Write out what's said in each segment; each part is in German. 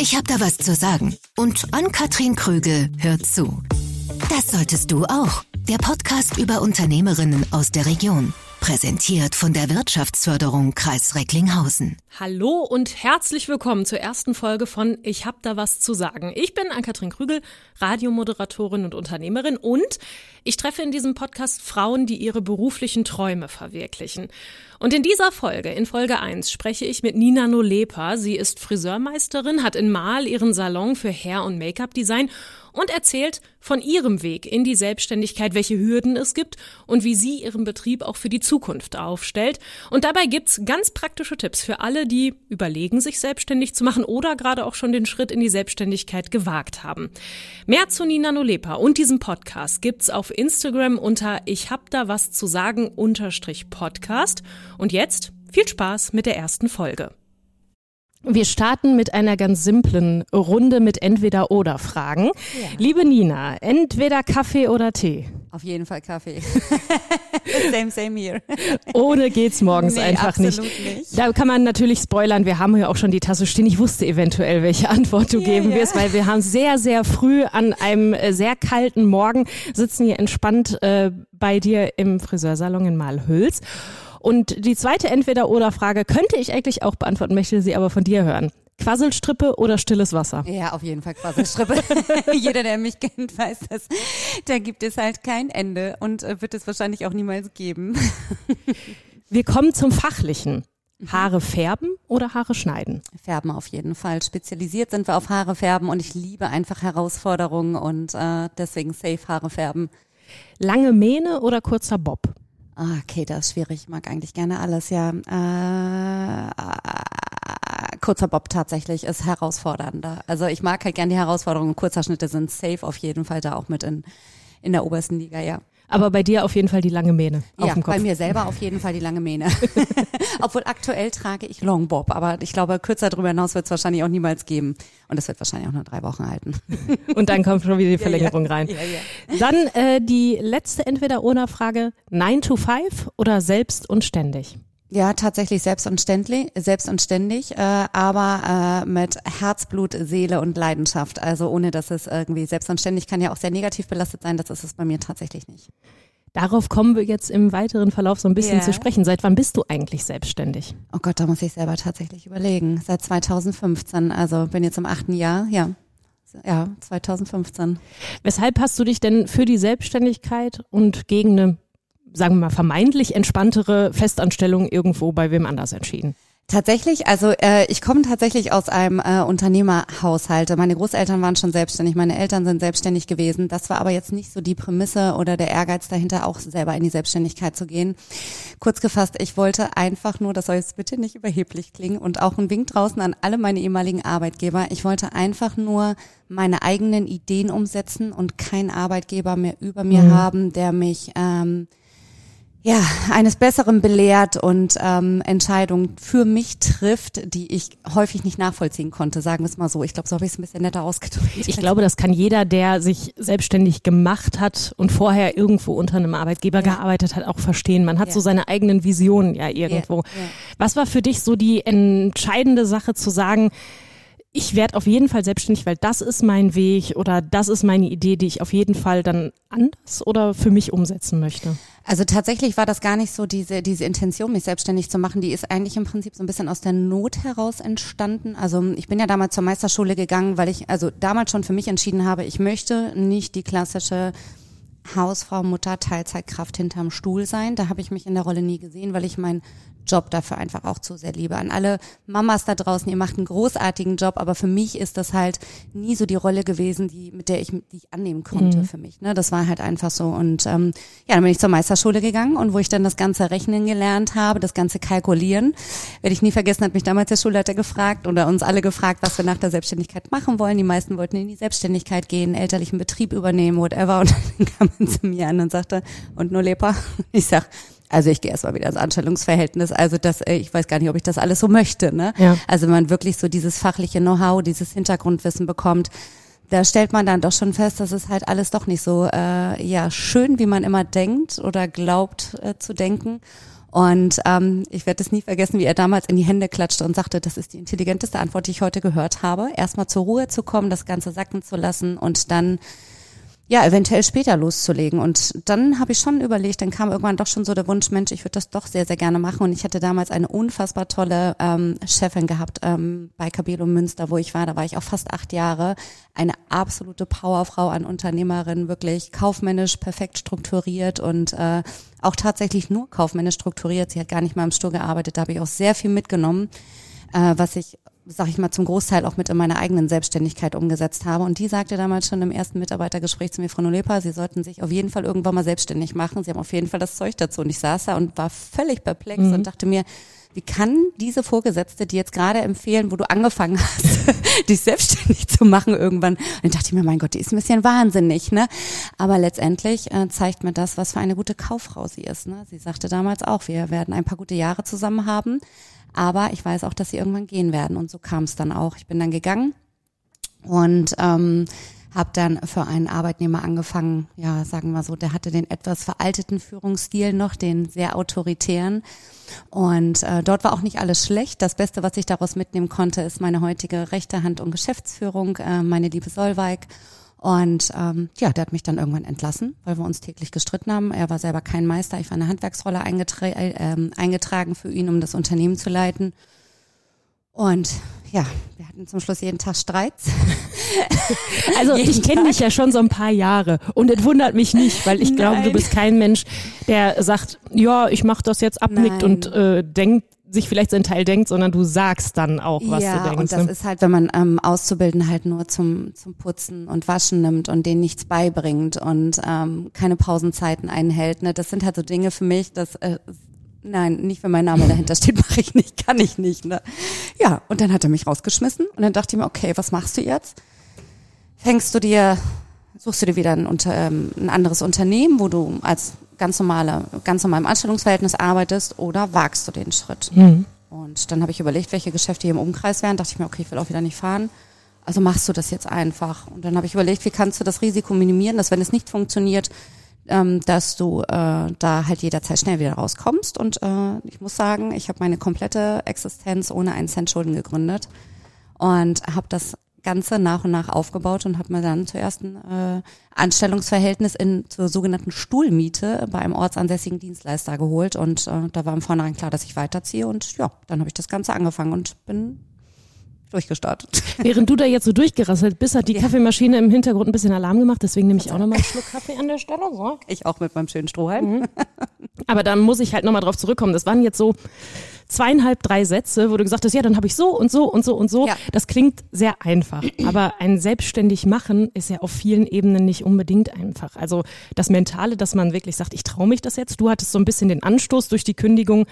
Ich habe da was zu sagen. Und Ann-Kathrin Krügel hört zu. Das solltest du auch. Der Podcast über Unternehmerinnen aus der Region. Präsentiert von der Wirtschaftsförderung Kreis Recklinghausen. Hallo und herzlich willkommen zur ersten Folge von Ich hab da was zu sagen. Ich bin Ann-Kathrin Krügel, Radiomoderatorin und Unternehmerin und ich treffe in diesem Podcast Frauen, die ihre beruflichen Träume verwirklichen. Und in dieser Folge, in Folge 1, spreche ich mit Nina Nolepa. Sie ist Friseurmeisterin, hat in Mal ihren Salon für Hair- und Make-up-Design und erzählt von ihrem Weg in die Selbstständigkeit, welche Hürden es gibt und wie sie ihren Betrieb auch für die Zukunft aufstellt. Und dabei gibt's ganz praktische Tipps für alle, die überlegen, sich selbstständig zu machen oder gerade auch schon den Schritt in die Selbstständigkeit gewagt haben. Mehr zu Nina Nolepa und diesem Podcast gibt's auf Instagram unter Ich hab da was zu sagen unterstrich Podcast. Und jetzt viel Spaß mit der ersten Folge. Wir starten mit einer ganz simplen Runde mit Entweder-Oder-Fragen. Ja. Liebe Nina, entweder Kaffee oder Tee? Auf jeden Fall Kaffee. same, same here. Ohne geht's morgens nee, einfach nicht. nicht. Da kann man natürlich spoilern. Wir haben hier auch schon die Tasse stehen. Ich wusste eventuell, welche Antwort du yeah, geben wirst, weil wir haben sehr, sehr früh an einem äh, sehr kalten Morgen sitzen hier entspannt äh, bei dir im Friseursalon in Malhüls. Und die zweite Entweder-Oder-Frage könnte ich eigentlich auch beantworten, möchte sie aber von dir hören. Quasselstrippe oder stilles Wasser? Ja, auf jeden Fall Quasselstrippe. Jeder, der mich kennt, weiß das. Da gibt es halt kein Ende und äh, wird es wahrscheinlich auch niemals geben. Wir kommen zum Fachlichen. Haare färben oder Haare schneiden? Färben auf jeden Fall. Spezialisiert sind wir auf Haare färben und ich liebe einfach Herausforderungen und äh, deswegen safe Haare färben. Lange Mähne oder kurzer Bob? Ah, okay, das ist schwierig. Ich mag eigentlich gerne alles, ja. Äh, kurzer Bob tatsächlich ist herausfordernder. Also ich mag halt gerne die Herausforderungen. Kurzerschnitte sind safe auf jeden Fall da auch mit in, in der obersten Liga, ja. Aber bei dir auf jeden Fall die lange Mähne auf ja, dem Kopf. bei mir selber auf jeden Fall die lange Mähne. Obwohl aktuell trage ich Long Bob, aber ich glaube, kürzer darüber hinaus wird es wahrscheinlich auch niemals geben. Und das wird wahrscheinlich auch nur drei Wochen halten. Und dann kommt schon wieder die Verlängerung ja, ja. rein. Dann äh, die letzte Entweder-Oder-Frage. 9 to 5 oder selbst und ständig? Ja, tatsächlich selbst und ständig, selbst und ständig, äh, aber äh, mit Herzblut, Seele und Leidenschaft. Also ohne, dass es irgendwie selbst und ständig kann ja auch sehr negativ belastet sein. Das ist es bei mir tatsächlich nicht. Darauf kommen wir jetzt im weiteren Verlauf so ein bisschen yeah. zu sprechen. Seit wann bist du eigentlich selbstständig? Oh Gott, da muss ich selber tatsächlich überlegen. Seit 2015, also bin jetzt im achten Jahr, ja. Ja, 2015. Weshalb hast du dich denn für die Selbstständigkeit und gegen eine sagen wir mal, vermeintlich entspanntere Festanstellung irgendwo bei wem anders entschieden? Tatsächlich, also äh, ich komme tatsächlich aus einem äh, Unternehmerhaushalt. Meine Großeltern waren schon selbstständig, meine Eltern sind selbstständig gewesen. Das war aber jetzt nicht so die Prämisse oder der Ehrgeiz dahinter, auch selber in die Selbstständigkeit zu gehen. Kurz gefasst, ich wollte einfach nur, das soll jetzt bitte nicht überheblich klingen und auch ein Wink draußen an alle meine ehemaligen Arbeitgeber. Ich wollte einfach nur meine eigenen Ideen umsetzen und keinen Arbeitgeber mehr über mir mhm. haben, der mich ähm, ja, eines Besseren belehrt und ähm, Entscheidungen für mich trifft, die ich häufig nicht nachvollziehen konnte, sagen wir es mal so. Ich glaube, so habe ich es ein bisschen netter ausgedrückt. Ich glaube, das kann jeder, der sich selbstständig gemacht hat und vorher irgendwo unter einem Arbeitgeber ja. gearbeitet hat, auch verstehen. Man hat ja. so seine eigenen Visionen ja irgendwo. Ja. Was war für dich so die entscheidende Sache zu sagen, ich werde auf jeden Fall selbstständig, weil das ist mein Weg oder das ist meine Idee, die ich auf jeden Fall dann anders oder für mich umsetzen möchte. Also tatsächlich war das gar nicht so diese, diese Intention, mich selbstständig zu machen. Die ist eigentlich im Prinzip so ein bisschen aus der Not heraus entstanden. Also ich bin ja damals zur Meisterschule gegangen, weil ich also damals schon für mich entschieden habe, ich möchte nicht die klassische Hausfrau, Mutter, Teilzeitkraft hinterm Stuhl sein. Da habe ich mich in der Rolle nie gesehen, weil ich mein Job dafür einfach auch zu sehr liebe. An alle Mamas da draußen, ihr macht einen großartigen Job, aber für mich ist das halt nie so die Rolle gewesen, die mit der ich die ich annehmen konnte mhm. für mich. Ne, das war halt einfach so. Und ähm, ja, dann bin ich zur Meisterschule gegangen und wo ich dann das ganze Rechnen gelernt habe, das ganze Kalkulieren, werde ich nie vergessen, hat mich damals der Schulleiter gefragt oder uns alle gefragt, was wir nach der Selbstständigkeit machen wollen. Die meisten wollten in die Selbstständigkeit gehen, elterlichen Betrieb übernehmen, whatever. Und dann kam man zu mir an und sagte, und nur Lepa? Ich sag, also ich gehe erstmal wieder ins Anstellungsverhältnis. Also das, äh, ich weiß gar nicht, ob ich das alles so möchte. Ne? Ja. Also man wirklich so dieses fachliche Know-how, dieses Hintergrundwissen bekommt. Da stellt man dann doch schon fest, dass es halt alles doch nicht so äh, ja schön, wie man immer denkt oder glaubt äh, zu denken. Und ähm, ich werde es nie vergessen, wie er damals in die Hände klatschte und sagte, das ist die intelligenteste Antwort, die ich heute gehört habe. Erstmal zur Ruhe zu kommen, das Ganze sacken zu lassen und dann ja, eventuell später loszulegen. Und dann habe ich schon überlegt, dann kam irgendwann doch schon so der Wunsch, Mensch, ich würde das doch sehr, sehr gerne machen. Und ich hatte damals eine unfassbar tolle ähm, Chefin gehabt ähm, bei Cabello Münster, wo ich war. Da war ich auch fast acht Jahre. Eine absolute Powerfrau an Unternehmerin, wirklich kaufmännisch perfekt strukturiert und äh, auch tatsächlich nur kaufmännisch strukturiert. Sie hat gar nicht mal im Stur gearbeitet. Da habe ich auch sehr viel mitgenommen, äh, was ich sag ich mal, zum Großteil auch mit in meiner eigenen Selbstständigkeit umgesetzt habe. Und die sagte damals schon im ersten Mitarbeitergespräch zu mir, Frau Nolepa, Sie sollten sich auf jeden Fall irgendwann mal selbstständig machen. Sie haben auf jeden Fall das Zeug dazu. Und ich saß da und war völlig perplex mhm. und dachte mir, wie kann diese Vorgesetzte die jetzt gerade empfehlen, wo du angefangen hast, dich selbstständig zu machen irgendwann? Und dann dachte ich mir, mein Gott, die ist ein bisschen wahnsinnig, ne? Aber letztendlich äh, zeigt mir das, was für eine gute Kauffrau sie ist. Ne? Sie sagte damals auch, wir werden ein paar gute Jahre zusammen haben. Aber ich weiß auch, dass sie irgendwann gehen werden. Und so kam es dann auch. Ich bin dann gegangen und ähm, habe dann für einen Arbeitnehmer angefangen, ja, sagen wir so, der hatte den etwas veralteten Führungsstil noch, den sehr autoritären. Und äh, dort war auch nicht alles schlecht. Das Beste, was ich daraus mitnehmen konnte, ist meine heutige rechte Hand und Geschäftsführung, äh, meine liebe Solveig. Und ähm, ja, der hat mich dann irgendwann entlassen, weil wir uns täglich gestritten haben. Er war selber kein Meister. Ich war eine Handwerksrolle eingetra äh, eingetragen für ihn, um das Unternehmen zu leiten. Und ja, wir hatten zum Schluss jeden Tag Streits. Also ich kenne dich ja schon so ein paar Jahre und es wundert mich nicht, weil ich glaube, du bist kein Mensch, der sagt, ja, ich mache das jetzt abnickt Nein. und äh, denkt sich vielleicht sein Teil denkt, sondern du sagst dann auch, was ja, du denkst. und das ne? ist halt, wenn man ähm, Auszubildenden halt nur zum, zum Putzen und Waschen nimmt und denen nichts beibringt und ähm, keine Pausenzeiten einhält. Ne? Das sind halt so Dinge für mich, das äh, nein, nicht wenn mein Name dahinter steht, mache ich nicht, kann ich nicht. Ne? Ja, und dann hat er mich rausgeschmissen und dann dachte ich mir, okay, was machst du jetzt? Fängst du dir, suchst du dir wieder ein, ähm, ein anderes Unternehmen, wo du als ganz normale, ganz normal im Anstellungsverhältnis arbeitest oder wagst du den Schritt? Mhm. Und dann habe ich überlegt, welche Geschäfte hier im Umkreis wären. Dachte ich mir, okay, ich will auch wieder nicht fahren. Also machst du das jetzt einfach. Und dann habe ich überlegt, wie kannst du das Risiko minimieren, dass wenn es nicht funktioniert, ähm, dass du äh, da halt jederzeit schnell wieder rauskommst. Und äh, ich muss sagen, ich habe meine komplette Existenz ohne einen Cent Schulden gegründet und habe das Ganze nach und nach aufgebaut und habe mir dann zuerst ein äh, Anstellungsverhältnis in zur sogenannten Stuhlmiete bei einem ortsansässigen Dienstleister geholt und äh, da war im Vornherein klar, dass ich weiterziehe und ja, dann habe ich das Ganze angefangen und bin durchgestartet. Während du da jetzt so durchgerasselt bist, hat die ja. Kaffeemaschine im Hintergrund ein bisschen Alarm gemacht, deswegen nehme ich auch nochmal einen Schluck Kaffee an der Stelle. So. Ich auch mit meinem schönen Strohhalm. Mhm. Aber da muss ich halt nochmal drauf zurückkommen. Das waren jetzt so zweieinhalb, drei Sätze, wo du gesagt hast, ja, dann habe ich so und so und so und so. Ja. Das klingt sehr einfach, aber ein selbstständig machen ist ja auf vielen Ebenen nicht unbedingt einfach. Also das Mentale, dass man wirklich sagt, ich traue mich das jetzt. Du hattest so ein bisschen den Anstoß durch die Kündigung,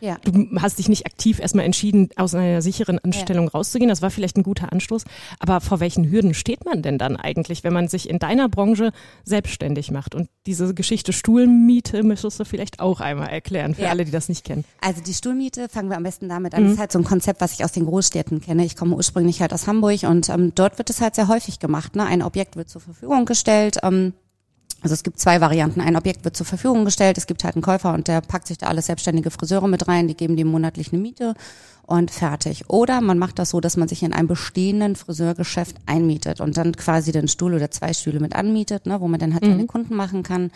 ja. Du hast dich nicht aktiv erstmal entschieden, aus einer sicheren Anstellung ja. rauszugehen. Das war vielleicht ein guter Anstoß. Aber vor welchen Hürden steht man denn dann eigentlich, wenn man sich in deiner Branche selbstständig macht? Und diese Geschichte Stuhlmiete müsstest du vielleicht auch einmal erklären für ja. alle, die das nicht kennen. Also die Stuhlmiete, fangen wir am besten damit an. Mhm. Das ist halt so ein Konzept, was ich aus den Großstädten kenne. Ich komme ursprünglich halt aus Hamburg und ähm, dort wird es halt sehr häufig gemacht. Ne? Ein Objekt wird zur Verfügung gestellt. Ähm, also es gibt zwei Varianten. Ein Objekt wird zur Verfügung gestellt, es gibt halt einen Käufer und der packt sich da alles selbstständige Friseure mit rein, die geben dem monatlich eine Miete und fertig. Oder man macht das so, dass man sich in einem bestehenden Friseurgeschäft einmietet und dann quasi den Stuhl oder zwei Stühle mit anmietet, ne, wo man dann halt mhm. seine Kunden machen kann.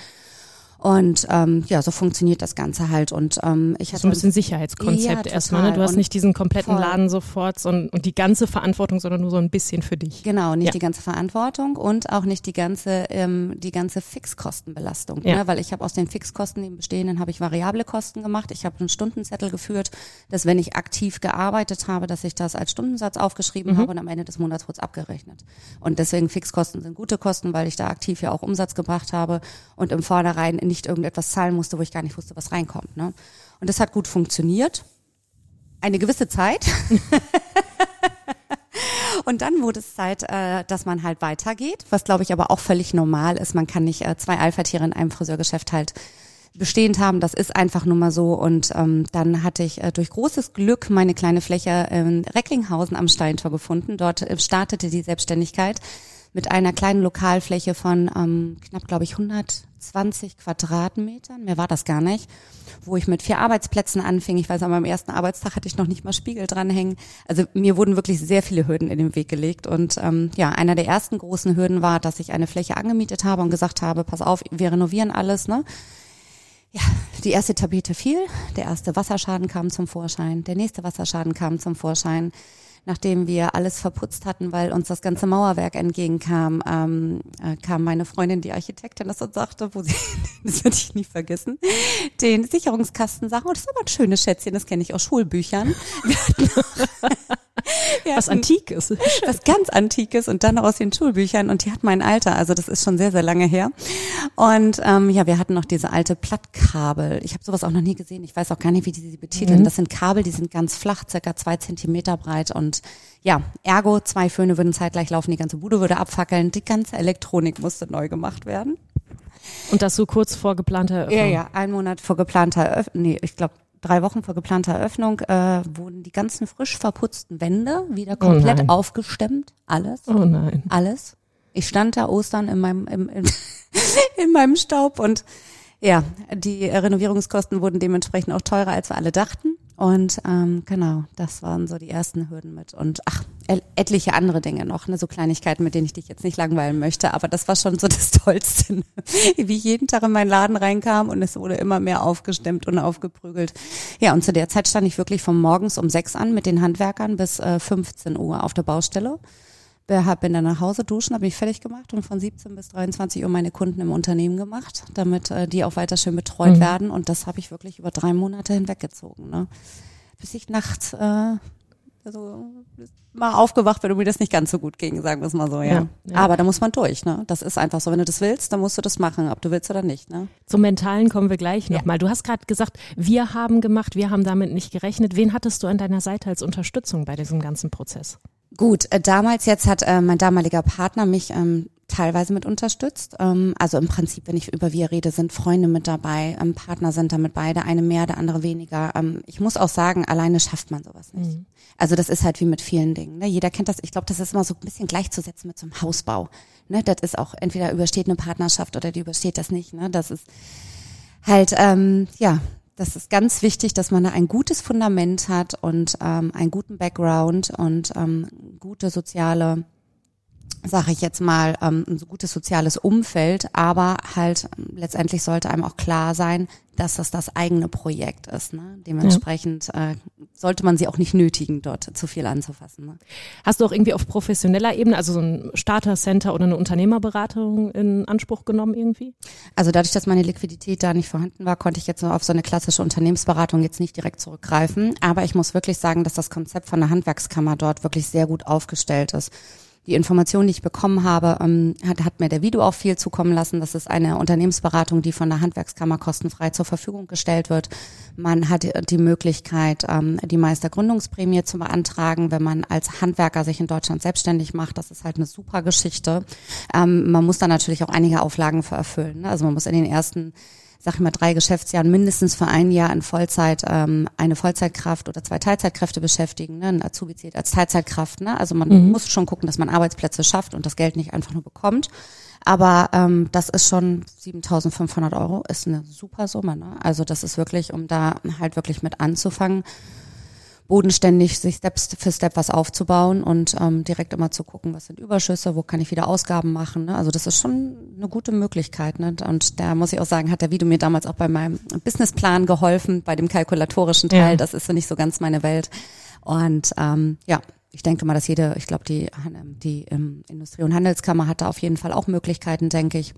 Und ähm, ja, so funktioniert das Ganze halt. Und ähm, ich hatte so ein bisschen Sicherheitskonzept ja, erstmal. Ne? Du hast nicht diesen kompletten voll. Laden sofort sondern, und die ganze Verantwortung, sondern nur so ein bisschen für dich. Genau, nicht ja. die ganze Verantwortung und auch nicht die ganze ähm, die ganze Fixkostenbelastung. Ja. Ne? Weil ich habe aus den Fixkosten, den bestehenden, habe ich variable Kosten gemacht. Ich habe einen Stundenzettel geführt, dass wenn ich aktiv gearbeitet habe, dass ich das als Stundensatz aufgeschrieben mhm. habe und am Ende des Monats wurde es abgerechnet. Und deswegen Fixkosten sind gute Kosten, weil ich da aktiv ja auch Umsatz gebracht habe und im Vornherein in nicht irgendetwas zahlen musste, wo ich gar nicht wusste, was reinkommt. Ne? Und das hat gut funktioniert. Eine gewisse Zeit. Und dann wurde es Zeit, äh, dass man halt weitergeht, was glaube ich aber auch völlig normal ist. Man kann nicht äh, zwei Alpha-Tiere in einem Friseurgeschäft halt bestehend haben. Das ist einfach nur mal so. Und ähm, dann hatte ich äh, durch großes Glück meine kleine Fläche in Recklinghausen am Steintor gefunden. Dort startete die Selbstständigkeit mit einer kleinen Lokalfläche von ähm, knapp, glaube ich, 120 Quadratmetern. Mehr war das gar nicht. Wo ich mit vier Arbeitsplätzen anfing. Ich weiß, an meinem ersten Arbeitstag hatte ich noch nicht mal Spiegel dranhängen. Also mir wurden wirklich sehr viele Hürden in den Weg gelegt. Und ähm, ja, einer der ersten großen Hürden war, dass ich eine Fläche angemietet habe und gesagt habe, pass auf, wir renovieren alles, ne? Ja, die erste Tapete fiel, der erste Wasserschaden kam zum Vorschein, der nächste Wasserschaden kam zum Vorschein. Nachdem wir alles verputzt hatten, weil uns das ganze Mauerwerk entgegenkam, ähm, äh, kam meine Freundin, die Architektin, das und sagte, wo sie, das werde ich nie vergessen, den Sicherungskasten sagen, oh, das ist aber ein schönes Schätzchen, das kenne ich aus Schulbüchern. was Antikes. Was ganz Antikes und dann aus den Schulbüchern und die hat mein Alter, also das ist schon sehr, sehr lange her. Und ähm, ja, wir hatten noch diese alte Plattkabel. Ich habe sowas auch noch nie gesehen. Ich weiß auch gar nicht, wie die sie betiteln. Mhm. Das sind Kabel, die sind ganz flach, circa zwei Zentimeter breit und ja, ergo, zwei Föhne würden zeitgleich laufen, die ganze Bude würde abfackeln, die ganze Elektronik musste neu gemacht werden. Und das so kurz vor geplanter Eröffnung? Ja, ja, ein Monat vor geplanter Eröffnung, nee, ich glaube drei Wochen vor geplanter Eröffnung äh, wurden die ganzen frisch verputzten Wände wieder oh komplett oh aufgestemmt. Alles. Oh nein. Alles. Ich stand da Ostern in meinem, im, in, in meinem Staub und ja, die Renovierungskosten wurden dementsprechend auch teurer, als wir alle dachten. Und ähm, genau, das waren so die ersten Hürden mit. Und ach, etliche andere Dinge noch, ne, so Kleinigkeiten, mit denen ich dich jetzt nicht langweilen möchte. Aber das war schon so das Tollste, ne? wie ich jeden Tag in meinen Laden reinkam und es wurde immer mehr aufgestemmt und aufgeprügelt. Ja, und zu der Zeit stand ich wirklich von morgens um sechs an mit den Handwerkern bis äh, 15 Uhr auf der Baustelle bin dann nach Hause duschen, habe mich fertig gemacht und von 17 bis 23 Uhr meine Kunden im Unternehmen gemacht, damit äh, die auch weiter schön betreut mhm. werden. Und das habe ich wirklich über drei Monate hinweggezogen. Ne? Bis ich nachts äh, also mal aufgewacht wenn du mir das nicht ganz so gut ging, sagen wir es mal so, ja. ja, ja. Aber da muss man durch, ne? Das ist einfach so. Wenn du das willst, dann musst du das machen, ob du willst oder nicht, ne? Zum Mentalen kommen wir gleich nochmal. Ja. Du hast gerade gesagt, wir haben gemacht, wir haben damit nicht gerechnet. Wen hattest du an deiner Seite als Unterstützung bei diesem ganzen Prozess? Gut, äh, damals jetzt hat äh, mein damaliger Partner mich ähm, teilweise mit unterstützt. Ähm, also im Prinzip, wenn ich über wir rede, sind Freunde mit dabei, ähm, Partner sind damit bei, der eine mehr, der andere weniger. Ähm, ich muss auch sagen, alleine schafft man sowas nicht. Mhm. Also das ist halt wie mit vielen Dingen. Ne? Jeder kennt das. Ich glaube, das ist immer so ein bisschen gleichzusetzen mit so einem Hausbau. Ne? Das ist auch entweder übersteht eine Partnerschaft oder die übersteht das nicht. Ne? Das ist halt ähm, ja das ist ganz wichtig, dass man da ein gutes Fundament hat und ähm, einen guten Background und ähm, gute soziale sage ich jetzt mal, ähm, ein so gutes soziales Umfeld, aber halt ähm, letztendlich sollte einem auch klar sein, dass das das eigene Projekt ist. Ne? Dementsprechend ja. äh, sollte man sie auch nicht nötigen, dort zu viel anzufassen. Ne? Hast du auch irgendwie auf professioneller Ebene, also so ein Starter-Center oder eine Unternehmerberatung in Anspruch genommen irgendwie? Also dadurch, dass meine Liquidität da nicht vorhanden war, konnte ich jetzt nur auf so eine klassische Unternehmensberatung jetzt nicht direkt zurückgreifen. Aber ich muss wirklich sagen, dass das Konzept von der Handwerkskammer dort wirklich sehr gut aufgestellt ist die Information, die ich bekommen habe, ähm, hat, hat mir der Video auch viel zukommen lassen. Das ist eine Unternehmensberatung, die von der Handwerkskammer kostenfrei zur Verfügung gestellt wird. Man hat die Möglichkeit, ähm, die Meistergründungsprämie zu beantragen, wenn man als Handwerker sich in Deutschland selbstständig macht. Das ist halt eine super Geschichte. Ähm, man muss da natürlich auch einige Auflagen für erfüllen. Ne? Also man muss in den ersten sag ich mal, drei Geschäftsjahren mindestens für ein Jahr in Vollzeit ähm, eine Vollzeitkraft oder zwei Teilzeitkräfte beschäftigen. Ne? Ein Azubi zählt als Teilzeitkraft. Ne? Also man mhm. muss schon gucken, dass man Arbeitsplätze schafft und das Geld nicht einfach nur bekommt. Aber ähm, das ist schon 7.500 Euro, ist eine super Summe. Ne? Also das ist wirklich, um da halt wirklich mit anzufangen bodenständig sich Step für Step was aufzubauen und ähm, direkt immer zu gucken, was sind Überschüsse, wo kann ich wieder Ausgaben machen. Ne? Also das ist schon eine gute Möglichkeit. Ne? Und da muss ich auch sagen, hat der Video mir damals auch bei meinem Businessplan geholfen, bei dem kalkulatorischen Teil. Ja. Das ist so nicht so ganz meine Welt. Und ähm, ja, ich denke mal, dass jede, ich glaube, die, die ähm, Industrie- und Handelskammer hat da auf jeden Fall auch Möglichkeiten, denke ich.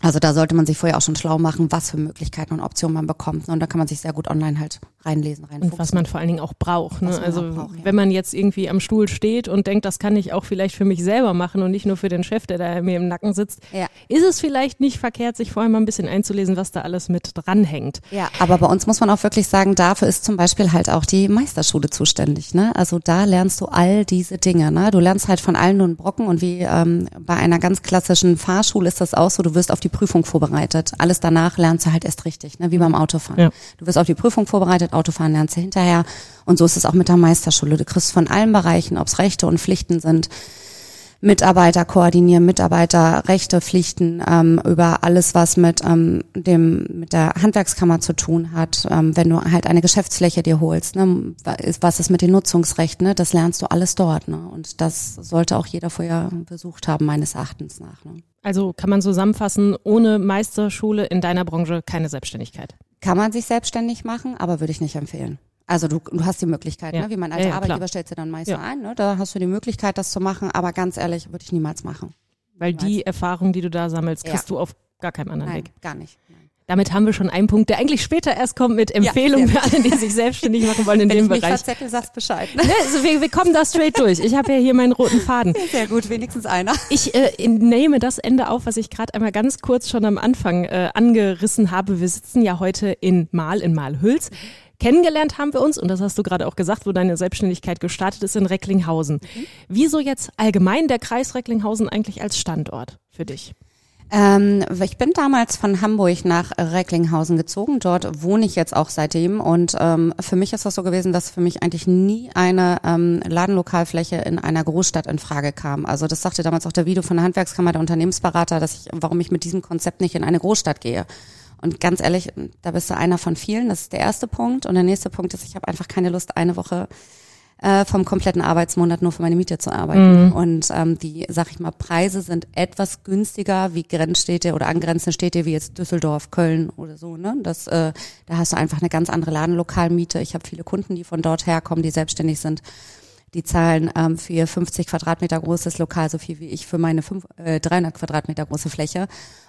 Also da sollte man sich vorher auch schon schlau machen, was für Möglichkeiten und Optionen man bekommt. Und da kann man sich sehr gut online halt reinlesen, reinfuchsen. Und was man vor allen Dingen auch braucht. Ne? Also braucht, ja. wenn man jetzt irgendwie am Stuhl steht und denkt, das kann ich auch vielleicht für mich selber machen und nicht nur für den Chef, der da mir im Nacken sitzt, ja. ist es vielleicht nicht verkehrt, sich vorher mal ein bisschen einzulesen, was da alles mit dranhängt. Ja, aber bei uns muss man auch wirklich sagen, dafür ist zum Beispiel halt auch die Meisterschule zuständig. Ne? Also da lernst du all diese Dinge. Ne? Du lernst halt von allen nur einen Brocken und wie ähm, bei einer ganz klassischen Fahrschule ist das auch so, du wirst auf die Prüfung vorbereitet. Alles danach lernst du halt erst richtig, ne? wie beim Autofahren. Ja. Du wirst auf die Prüfung vorbereitet, Autofahren lernst du hinterher. Und so ist es auch mit der Meisterschule. Du kriegst von allen Bereichen, ob es Rechte und Pflichten sind, Mitarbeiter koordinieren, Mitarbeiterrechte, Pflichten, ähm, über alles, was mit ähm, dem mit der Handwerkskammer zu tun hat. Ähm, wenn du halt eine Geschäftsfläche dir holst, ne, was ist mit den Nutzungsrechten, ne, das lernst du alles dort. Ne? Und das sollte auch jeder vorher besucht haben, meines Erachtens nach. Ne? Also kann man zusammenfassen, ohne Meisterschule in deiner Branche keine Selbstständigkeit. Kann man sich selbstständig machen, aber würde ich nicht empfehlen. Also du, du hast die Möglichkeit, Ja. ne? wie mein alter Ja, ja, Arbeitgeber klar. stellt dir dann Meister Ja. ein, ne? da hast du die Möglichkeit, das zu machen, aber ganz ehrlich, würde ich niemals machen. Weil die Erfahrung, die du da sammelst, kriegst du auf gar keinem anderen Nein, Weg. gar nicht. Nein. Damit haben wir schon einen Punkt, der eigentlich später erst kommt mit Empfehlungen sehr für alle, die sich selbstständig machen wollen in Wenn dem ich Bereich. verzettel, sagst Bescheid. Ne, also wir, wir kommen da straight durch. Ich habe ja hier meinen roten Faden. Sehr gut, wenigstens einer. Ich äh, nehme das Ende auf, was ich gerade einmal ganz kurz schon am Anfang äh, angerissen habe. Wir sitzen ja heute in Mal, in Malhüls. Kennengelernt haben wir uns, und das hast du gerade auch gesagt, wo deine Selbstständigkeit gestartet ist, in Recklinghausen. Wieso jetzt allgemein der Kreis Recklinghausen eigentlich als Standort für dich? Ähm, ich bin damals von Hamburg nach Recklinghausen gezogen. Dort wohne ich jetzt auch seitdem. Und ähm, für mich ist das so gewesen, dass für mich eigentlich nie eine ähm, Ladenlokalfläche in einer Großstadt in Frage kam. Also das sagte damals auch der Video von der Handwerkskammer, der Unternehmensberater, dass ich, warum ich mit diesem Konzept nicht in eine Großstadt gehe. Und ganz ehrlich, da bist du einer von vielen. Das ist der erste Punkt. Und der nächste Punkt ist, ich habe einfach keine Lust, eine Woche äh, vom kompletten Arbeitsmonat nur für meine Miete zu arbeiten. Und ähm, die, sag ich mal, Preise sind etwas günstiger wie Grenzstädte oder angrenzende Städte wie jetzt Düsseldorf, Köln oder so. Ne? Das, äh, da hast du einfach eine ganz andere Ladenlokalmiete. Ich habe viele Kunden, die von dort herkommen, die selbstständig sind. Die zahlen ähm, für ihr 50 Quadratmeter großes Lokal so viel wie ich für meine fünf, äh, 300 Quadratmeter große Fläche.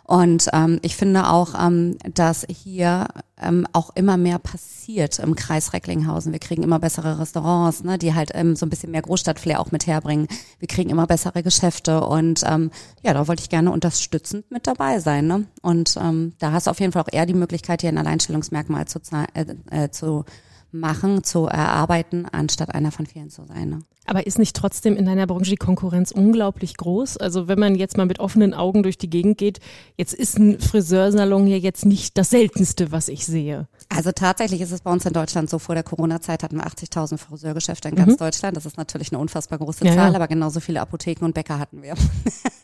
Und ähm, ich finde auch, ähm, dass hier ähm, auch immer mehr passiert im Kreis Recklinghausen. Wir kriegen immer bessere Restaurants, ne, die halt ähm, so ein bisschen mehr Großstadtflair auch mit herbringen. Wir kriegen immer bessere Geschäfte und ähm, ja, da wollte ich gerne unterstützend mit dabei sein. Ne? Und ähm, da hast du auf jeden Fall auch eher die Möglichkeit, hier ein Alleinstellungsmerkmal zu, äh, äh, zu machen, zu erarbeiten, anstatt einer von vielen zu sein. Ne? Aber ist nicht trotzdem in deiner Branche die Konkurrenz unglaublich groß? Also wenn man jetzt mal mit offenen Augen durch die Gegend geht, jetzt ist ein Friseursalon ja jetzt nicht das Seltenste, was ich sehe. Also tatsächlich ist es bei uns in Deutschland so, vor der Corona-Zeit hatten wir 80.000 Friseurgeschäfte in ganz Deutschland. Das ist natürlich eine unfassbar große Ja, Zahl, ja. aber genauso viele Apotheken und Bäcker hatten wir.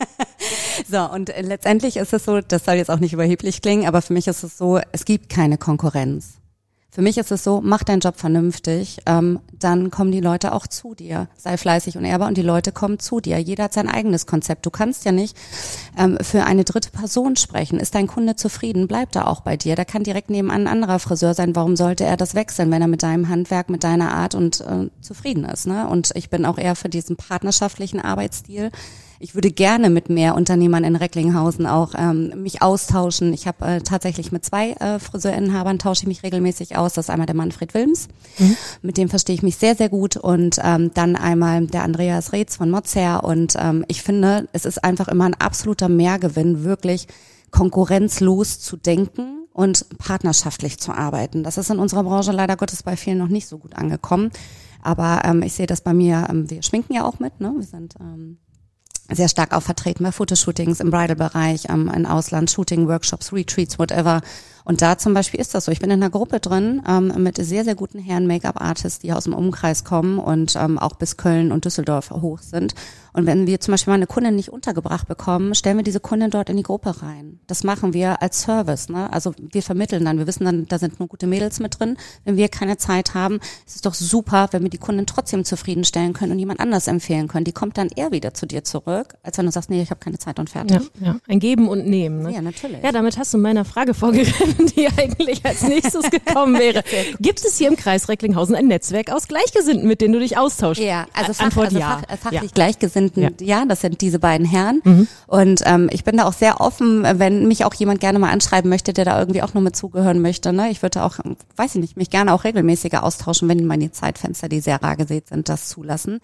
so, und äh, letztendlich ist es so, das soll jetzt auch nicht überheblich klingen, aber für mich ist es so, es gibt keine Konkurrenz. Für mich ist es so, mach deinen Job vernünftig, ähm, dann kommen die Leute auch zu dir. Sei fleißig und ehrbar und die Leute kommen zu dir. Jeder hat sein eigenes Konzept. Du kannst ja nicht ähm, für eine dritte Person sprechen. Ist dein Kunde zufrieden, bleibt er auch bei dir. Da kann direkt nebenan ein anderer Friseur sein. Warum sollte er das wechseln, wenn er mit deinem Handwerk, mit deiner Art und äh, zufrieden ist? Ne? Und ich bin auch eher für diesen partnerschaftlichen Arbeitsstil. Ich würde gerne mit mehr Unternehmern in Recklinghausen auch ähm, mich austauschen. Ich habe äh, tatsächlich mit zwei äh, Friseurinhabern tausche ich mich regelmäßig aus. Das ist einmal der Manfred Wilms, mit dem verstehe ich mich sehr, sehr gut. Und ähm, dann einmal der Andreas Reetz von Mozzer. Und ähm, ich finde, es ist einfach immer ein absoluter Mehrgewinn, wirklich konkurrenzlos zu denken und partnerschaftlich zu arbeiten. Das ist in unserer Branche leider Gottes bei vielen noch nicht so gut angekommen. Aber ähm, ich sehe das bei mir, ähm, wir schminken ja auch mit, ne? Wir sind ähm, sehr stark auch vertreten bei Fotoshootings im Bridal-Bereich, ähm, in Ausland, Shooting, Workshops, Retreats, whatever. Und da zum Beispiel ist das so. Ich bin in einer Gruppe drin ähm, mit sehr, sehr guten Herren Make-up-Artists, die aus dem Umkreis kommen und ähm, auch bis Köln und Düsseldorf hoch sind. Und wenn wir zum Beispiel mal eine Kundin nicht untergebracht bekommen, stellen wir diese Kundin dort in die Gruppe rein. Das machen wir als Service. Ne? Also wir vermitteln dann, wir wissen dann, da sind nur gute Mädels mit drin. Wenn wir keine Zeit haben, ist es doch super, wenn wir die Kundin trotzdem zufriedenstellen können und jemand anders empfehlen können. Die kommt dann eher wieder zu dir zurück, als wenn du sagst, nee, ich habe keine Zeit und fertig. Ja, ja. Ein Geben und Nehmen. Ne? Ja, natürlich. Ja, damit hast du meiner Frage vorgegriffen, die eigentlich als nächstes gekommen wäre. Gibt es hier im Kreis Recklinghausen ein Netzwerk aus Gleichgesinnten, mit denen du dich austauschst? Ja, also, fach, Antwort also ja. fach, äh, fachlich ja. Gleichgesinnten, Ja. ja. das sind diese beiden Herren. Und ähm, ich bin da auch sehr offen, wenn mich auch jemand gerne mal anschreiben möchte, der da irgendwie auch nur mit zugehören möchte. Ne? Ich würde auch, weiß ich nicht, mich gerne auch regelmäßiger austauschen, wenn meine Zeitfenster, die sehr rar gesät sind, das zulassen.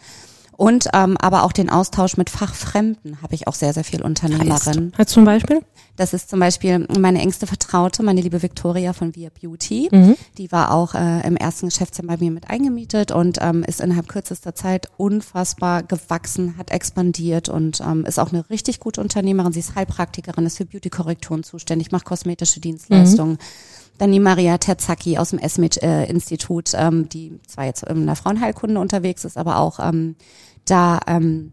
Und ähm, aber auch den Austausch mit Fachfremden habe ich auch sehr, sehr viel Unternehmerinnen. Heißt zum Beispiel? Das ist zum Beispiel meine engste Vertraute, meine liebe Victoria von Via Beauty. Die war auch äh, im ersten Geschäftsjahr bei mir mit eingemietet und ähm, ist innerhalb kürzester Zeit unfassbar gewachsen, hat expandiert und ähm, ist auch eine richtig gute Unternehmerin. Sie ist Heilpraktikerin, ist für Beauty-Korrekturen zuständig, macht kosmetische Dienstleistungen. Dann die Maria Terzacki aus dem Esmit-Institut, ähm, die zwar jetzt in der Frauenheilkunde unterwegs ist, aber auch ähm, da ähm,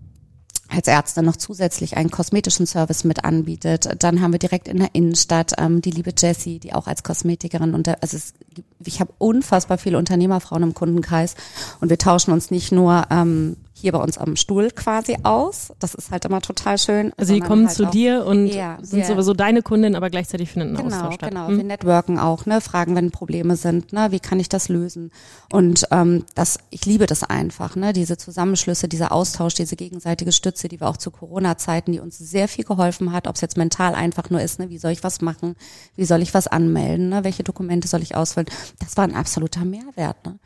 als Ärzte noch zusätzlich einen kosmetischen Service mit anbietet. Dann haben wir direkt in der Innenstadt ähm, die liebe Jessie, die auch als Kosmetikerin und also es, ich habe unfassbar viele Unternehmerfrauen im Kundenkreis und wir tauschen uns nicht nur ähm, hier bei uns am Stuhl quasi aus. Das ist halt immer total schön. Also die kommen halt zu dir und ja, sind sowieso deine Kundin, aber gleichzeitig finden einen genau, Austausch statt. Genau, hm? wir networken auch, ne, fragen, wenn Probleme sind, ne, wie kann ich das lösen? Und ähm, das, ich liebe das einfach, ne, diese Zusammenschlüsse, dieser Austausch, diese gegenseitige Stütze, die wir auch zu Corona-Zeiten, die uns sehr viel geholfen hat, ob es jetzt mental einfach nur ist, ne, wie soll ich was machen, wie soll ich was anmelden, ne, welche Dokumente soll ich ausfüllen? Das war ein absoluter Mehrwert, ne.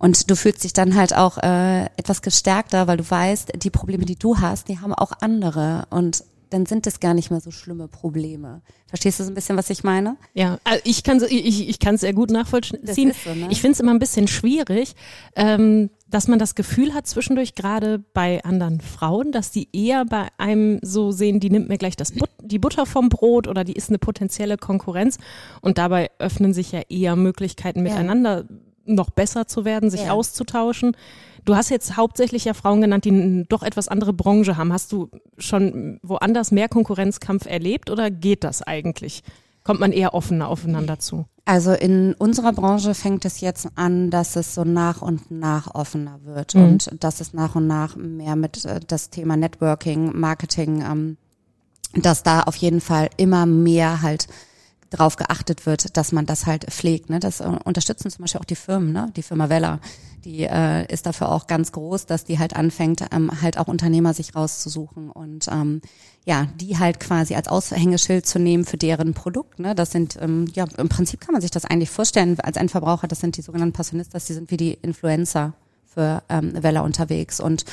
Und du fühlst dich dann halt auch äh, etwas gestärkter, weil du weißt, die Probleme, die du hast, die haben auch andere. Und dann sind es gar nicht mehr so schlimme Probleme. Verstehst du so ein bisschen, was ich meine? Ja, also ich kann ich, ich kann sehr gut nachvollziehen. So, ne? Ich finde es immer ein bisschen schwierig, ähm, dass man das Gefühl hat zwischendurch gerade bei anderen Frauen, dass die eher bei einem so sehen, die nimmt mir gleich das But die Butter vom Brot oder die ist eine potenzielle Konkurrenz und dabei öffnen sich ja eher Möglichkeiten miteinander. Ja noch besser zu werden, sich ja. auszutauschen. Du hast jetzt hauptsächlich ja Frauen genannt, die eine doch etwas andere Branche haben. Hast du schon woanders mehr Konkurrenzkampf erlebt oder geht das eigentlich? Kommt man eher offener aufeinander zu? Also in unserer Branche fängt es jetzt an, dass es so nach und nach offener wird mhm. und dass es nach und nach mehr mit äh, das Thema Networking, Marketing, ähm, dass da auf jeden Fall immer mehr halt darauf geachtet wird, dass man das halt pflegt. Ne? Das äh, unterstützen zum Beispiel auch die Firmen, ne? die Firma Weller. Die äh, ist dafür auch ganz groß, dass die halt anfängt, ähm, halt auch Unternehmer sich rauszusuchen und ähm, ja, die halt quasi als Aushängeschild zu nehmen für deren Produkt. Ne? Das sind, ähm, ja, im Prinzip kann man sich das eigentlich vorstellen als Endverbraucher, das sind die sogenannten Passionistas, die sind wie die Influencer für ähm, Weller unterwegs und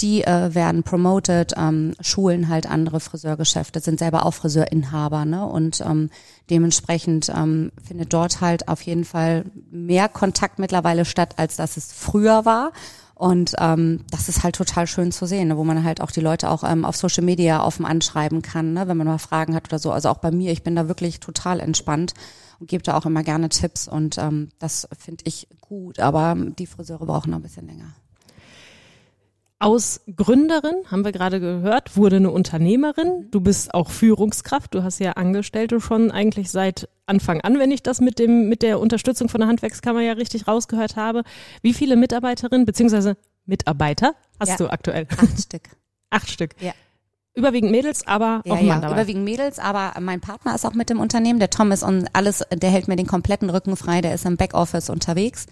die äh, werden promoted, ähm, schulen halt andere Friseurgeschäfte, sind selber auch Friseurinhaber, ne? Und ähm, dementsprechend ähm, findet dort halt auf jeden Fall mehr Kontakt mittlerweile statt, als dass es früher war. Und ähm, das ist halt total schön zu sehen, ne? wo man halt auch die Leute auch ähm, auf Social Media offen anschreiben kann, ne? wenn man mal Fragen hat oder so. Also auch bei mir, ich bin da wirklich total entspannt und gebe da auch immer gerne Tipps und ähm, das finde ich gut. Aber die Friseure brauchen noch ein bisschen länger. Aus Gründerin, haben wir gerade gehört, wurde eine Unternehmerin. Du bist auch Führungskraft. Du hast ja Angestellte schon eigentlich seit Anfang an, wenn ich das mit dem, mit der Unterstützung von der Handwerkskammer ja richtig rausgehört habe. Wie viele Mitarbeiterinnen bzw. Mitarbeiter hast ja. du aktuell? Acht Stück. Acht Stück. Ja. Überwiegend Mädels, aber ja, auch Mann ja, dabei. Überwiegend Mädels, aber mein Partner ist auch mit dem Unternehmen, der Thomas und alles, der hält mir den kompletten Rücken frei, der ist im Backoffice unterwegs.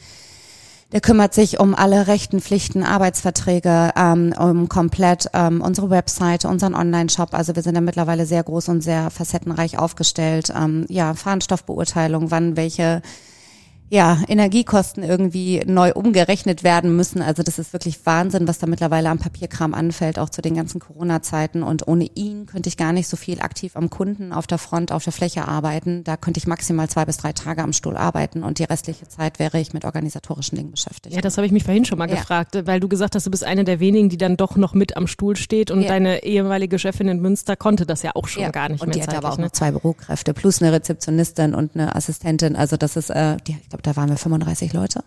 Der kümmert sich um alle Rechten, Pflichten, Arbeitsverträge, ähm, um komplett ähm, unsere Webseite, unseren Online-Shop. Also wir sind ja mittlerweile sehr groß und sehr facettenreich aufgestellt. Ähm, ja, Fahrenstoffbeurteilung, wann welche ja, Energiekosten irgendwie neu umgerechnet werden müssen. Also das ist wirklich Wahnsinn, was da mittlerweile am Papierkram anfällt, auch zu den ganzen Corona-Zeiten. Und ohne ihn könnte ich gar nicht so viel aktiv am Kunden, auf der Front, auf der Fläche arbeiten. Da könnte ich maximal zwei bis drei Tage am Stuhl arbeiten und die restliche Zeit wäre ich mit organisatorischen Dingen beschäftigt. Ja, das habe ich mich vorhin schon mal ja. gefragt, weil du gesagt hast, du bist eine der wenigen, die dann doch noch mit am Stuhl steht und ja. deine ehemalige Chefin in Münster konnte das ja auch schon ja. gar nicht und mehr. Und die hatte aber auch ne? noch zwei Bürokräfte plus eine Rezeptionistin und eine Assistentin. Also das ist, äh, die, ich glaube, da waren wir 35 Leute.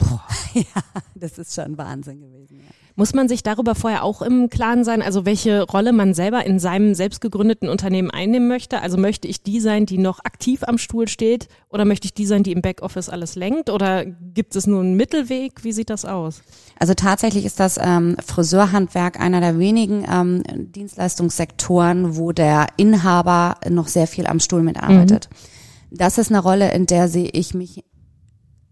Boah. ja, das ist schon Wahnsinn gewesen. Ja. Muss man sich darüber vorher auch im Klaren sein, also welche Rolle man selber in seinem selbst gegründeten Unternehmen einnehmen möchte? Also möchte ich die sein, die noch aktiv am Stuhl steht oder möchte ich die sein, die im Backoffice alles lenkt oder gibt es nur einen Mittelweg? Wie sieht das aus? Also tatsächlich ist das ähm, Friseurhandwerk einer der wenigen ähm, Dienstleistungssektoren, wo der Inhaber noch sehr viel am Stuhl mitarbeitet. Mhm. Das ist eine Rolle, in der sehe ich mich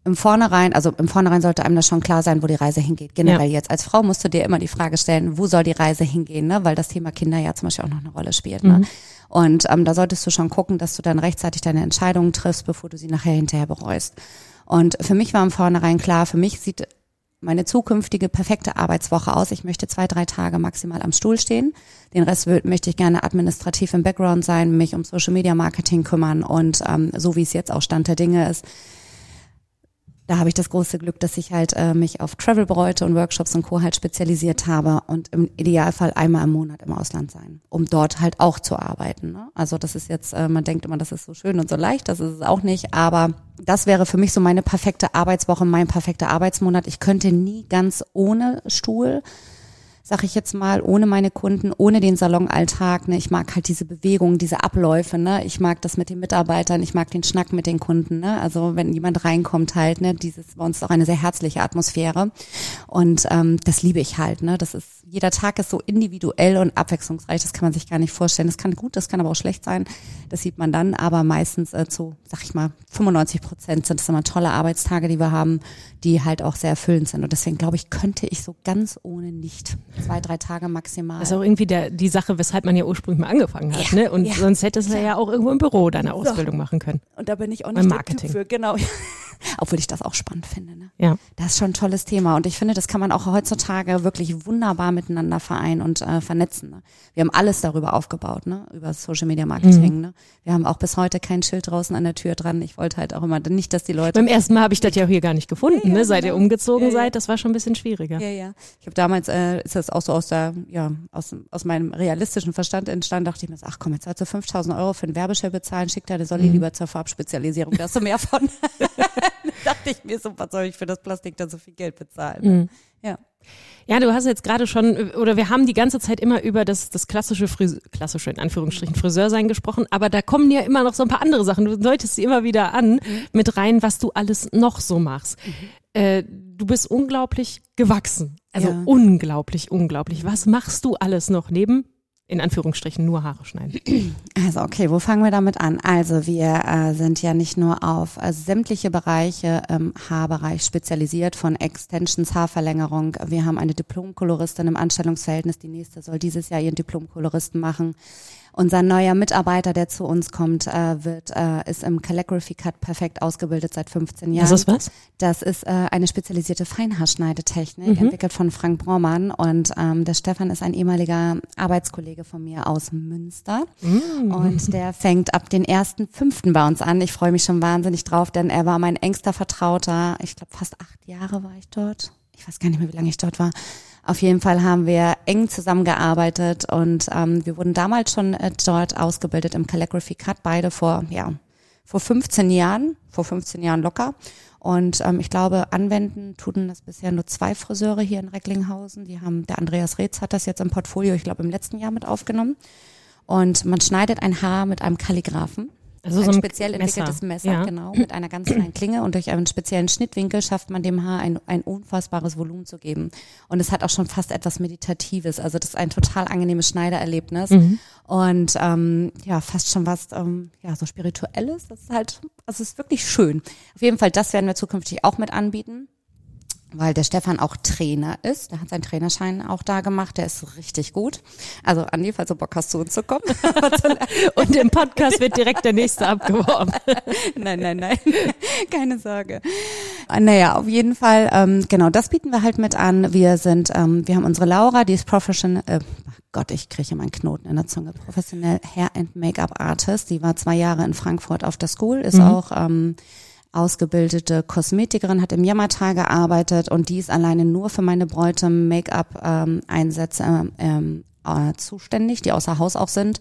im Vornherein, also im Vornherein sollte einem das schon klar sein, wo die Reise hingeht. Generell ja. jetzt als Frau musst du dir immer die Frage stellen, wo soll die Reise hingehen, ne? weil das Thema Kinder ja zum Beispiel auch noch eine Rolle spielt. Ne? Mhm. Und ähm, da solltest du schon gucken, dass du dann rechtzeitig deine Entscheidungen triffst, bevor du sie nachher hinterher bereust. Und für mich war im Vornherein klar, für mich sieht meine zukünftige perfekte Arbeitswoche aus. Ich möchte zwei, drei Tage maximal am Stuhl stehen. Den Rest möchte ich gerne administrativ im Background sein, mich um Social Media Marketing kümmern und ähm, so wie es jetzt auch Stand der Dinge ist, da habe ich das große Glück, dass ich halt äh, mich auf Travel-Bräute und Workshops und Co. halt spezialisiert habe und im Idealfall einmal im Monat im Ausland sein, um dort halt auch zu arbeiten. Ne? Also das ist jetzt, äh, man denkt immer, das ist so schön und so leicht, das ist es auch nicht, aber das wäre für mich so meine perfekte Arbeitswoche, mein perfekter Arbeitsmonat. Ich könnte nie ganz ohne Stuhl sag ich jetzt mal, ohne meine Kunden, ohne den Salonalltag. Ne? Ich mag halt diese Bewegung, diese Abläufe. Ne? Ich mag das mit den Mitarbeitern, ich mag den Schnack mit den Kunden. Ne? Also wenn jemand reinkommt halt, ne, dieses bei uns ist auch eine sehr herzliche Atmosphäre. Und ähm, das liebe ich halt. Ne? Das ist, jeder Tag ist so individuell und abwechslungsreich, das kann man sich gar nicht vorstellen. Das kann gut, das kann aber auch schlecht sein. Das sieht man dann, aber meistens äh, zu, sag ich mal, 95 Prozent sind es immer tolle Arbeitstage, die wir haben, die halt auch sehr erfüllend sind. Und deswegen glaube ich, könnte ich so ganz ohne nicht zwei, drei Tage maximal. Das ist auch irgendwie der, die Sache, weshalb man ja ursprünglich mal angefangen hat. Ja, ne? Und ja. sonst hättest du ja. auch irgendwo im Büro deine Ausbildung so. machen können. Und da bin ich auch nicht Marketing. für, genau. Obwohl ich das auch spannend finde. Ne? Ja. Das ist schon ein tolles Thema. Und ich finde, das kann man auch heutzutage wirklich wunderbar miteinander vereinen und äh, vernetzen. Ne? Wir haben alles darüber aufgebaut, ne? über Social Media Marketing. Mhm. Ne? Wir haben auch bis heute kein Schild draußen an der Tür dran. Ich wollte halt auch immer nicht, dass die Leute. Beim ersten Mal habe ich das ja auch hier gar nicht gefunden, ja, ne? seit genau. ihr umgezogen ja, seid. Das war schon ein bisschen schwieriger. Ja, ja. Ich habe damals, äh, ist das auch so aus der, ja, aus, aus meinem realistischen Verstand entstanden, dachte ich mir, ach komm, jetzt sollst du 5000 Euro für ein Werbeschild bezahlen, schick deine Solli mhm. lieber zur Farbspezialisierung, da hast du mehr von. dachte ich mir so, was soll ich für das Plastik da so viel Geld bezahlen? Mhm. Ja. Ja, du hast jetzt gerade schon, oder wir haben die ganze Zeit immer über das, das klassische Friseur, klassische in Anführungsstrichen Friseursein gesprochen, aber da kommen ja immer noch so ein paar andere Sachen. Du deutest sie immer wieder an mhm. mit rein, was du alles noch so machst. Mhm. Äh, du bist unglaublich gewachsen. Also ja. unglaublich, unglaublich. Was machst du alles noch neben in Anführungsstrichen nur Haare schneiden. Also okay, wo fangen wir damit an? Also wir äh, sind ja nicht nur auf äh, sämtliche Bereiche im Haarbereich spezialisiert, von Extensions, Haarverlängerung. Wir haben eine Diplomkoloristin im Anstellungsverhältnis. Die nächste soll dieses Jahr ihren Diplomkoloristen machen. Unser neuer Mitarbeiter, der zu uns kommt, äh, wird, äh, ist im Calligraphy Cut perfekt ausgebildet seit 15 Jahren. Das ist was? Das ist äh, eine spezialisierte Feinhaarschneidetechnik, mhm. entwickelt von Frank Braumann. Und ähm, der Stefan ist ein ehemaliger Arbeitskollege von mir aus Münster. Mhm. Und der fängt ab den ersten fünften bei uns an. Ich freue mich schon wahnsinnig drauf, denn er war mein engster Vertrauter. Ich glaube, fast acht Jahre war ich dort. Ich weiß gar nicht mehr, wie lange ich dort war. Auf jeden Fall haben wir eng zusammengearbeitet und ähm, wir wurden damals schon äh, dort ausgebildet im Calligraphy Cut, beide vor, ja, vor 15 Jahren, vor 15 Jahren locker. Und ähm, ich glaube, anwenden tun das bisher nur zwei Friseure hier in Recklinghausen. Die haben, der Andreas Reetz hat das jetzt im Portfolio, ich glaube, im letzten Jahr mit aufgenommen. Und man schneidet ein Haar mit einem Kalligraphen. Also ein so ein speziell entwickeltes Messer, ja. genau, mit einer ganz kleinen Klinge und durch einen speziellen Schnittwinkel schafft man dem Haar ein, ein unfassbares Volumen zu geben. Und es hat auch schon fast etwas Meditatives. Also das ist ein total angenehmes Schneidererlebnis. Mhm. Und ähm, ja, fast schon was ähm, ja, so Spirituelles. Das ist halt, also es ist wirklich schön. Auf jeden Fall, das werden wir zukünftig auch mit anbieten weil der Stefan auch Trainer ist. Der hat seinen Trainerschein auch da gemacht. Der ist richtig gut. Also Andi, falls du Bock hast, zu uns zu kommen. Und im Podcast wird direkt der nächste abgeworben. nein, nein, nein. Keine Sorge. Naja, auf jeden Fall, ähm, genau, das bieten wir halt mit an. Wir sind, ähm, wir haben unsere Laura, die ist Professional, äh, Gott, ich kriege meinen Knoten in der Zunge, professionell Hair and Make-up Artist. Die war zwei Jahre in Frankfurt auf der School, ist mhm. auch ähm, ausgebildete Kosmetikerin, hat im Jammertal gearbeitet und die ist alleine nur für meine Bräute Make-up-Einsätze ähm, ähm, äh, zuständig, die außer Haus auch sind.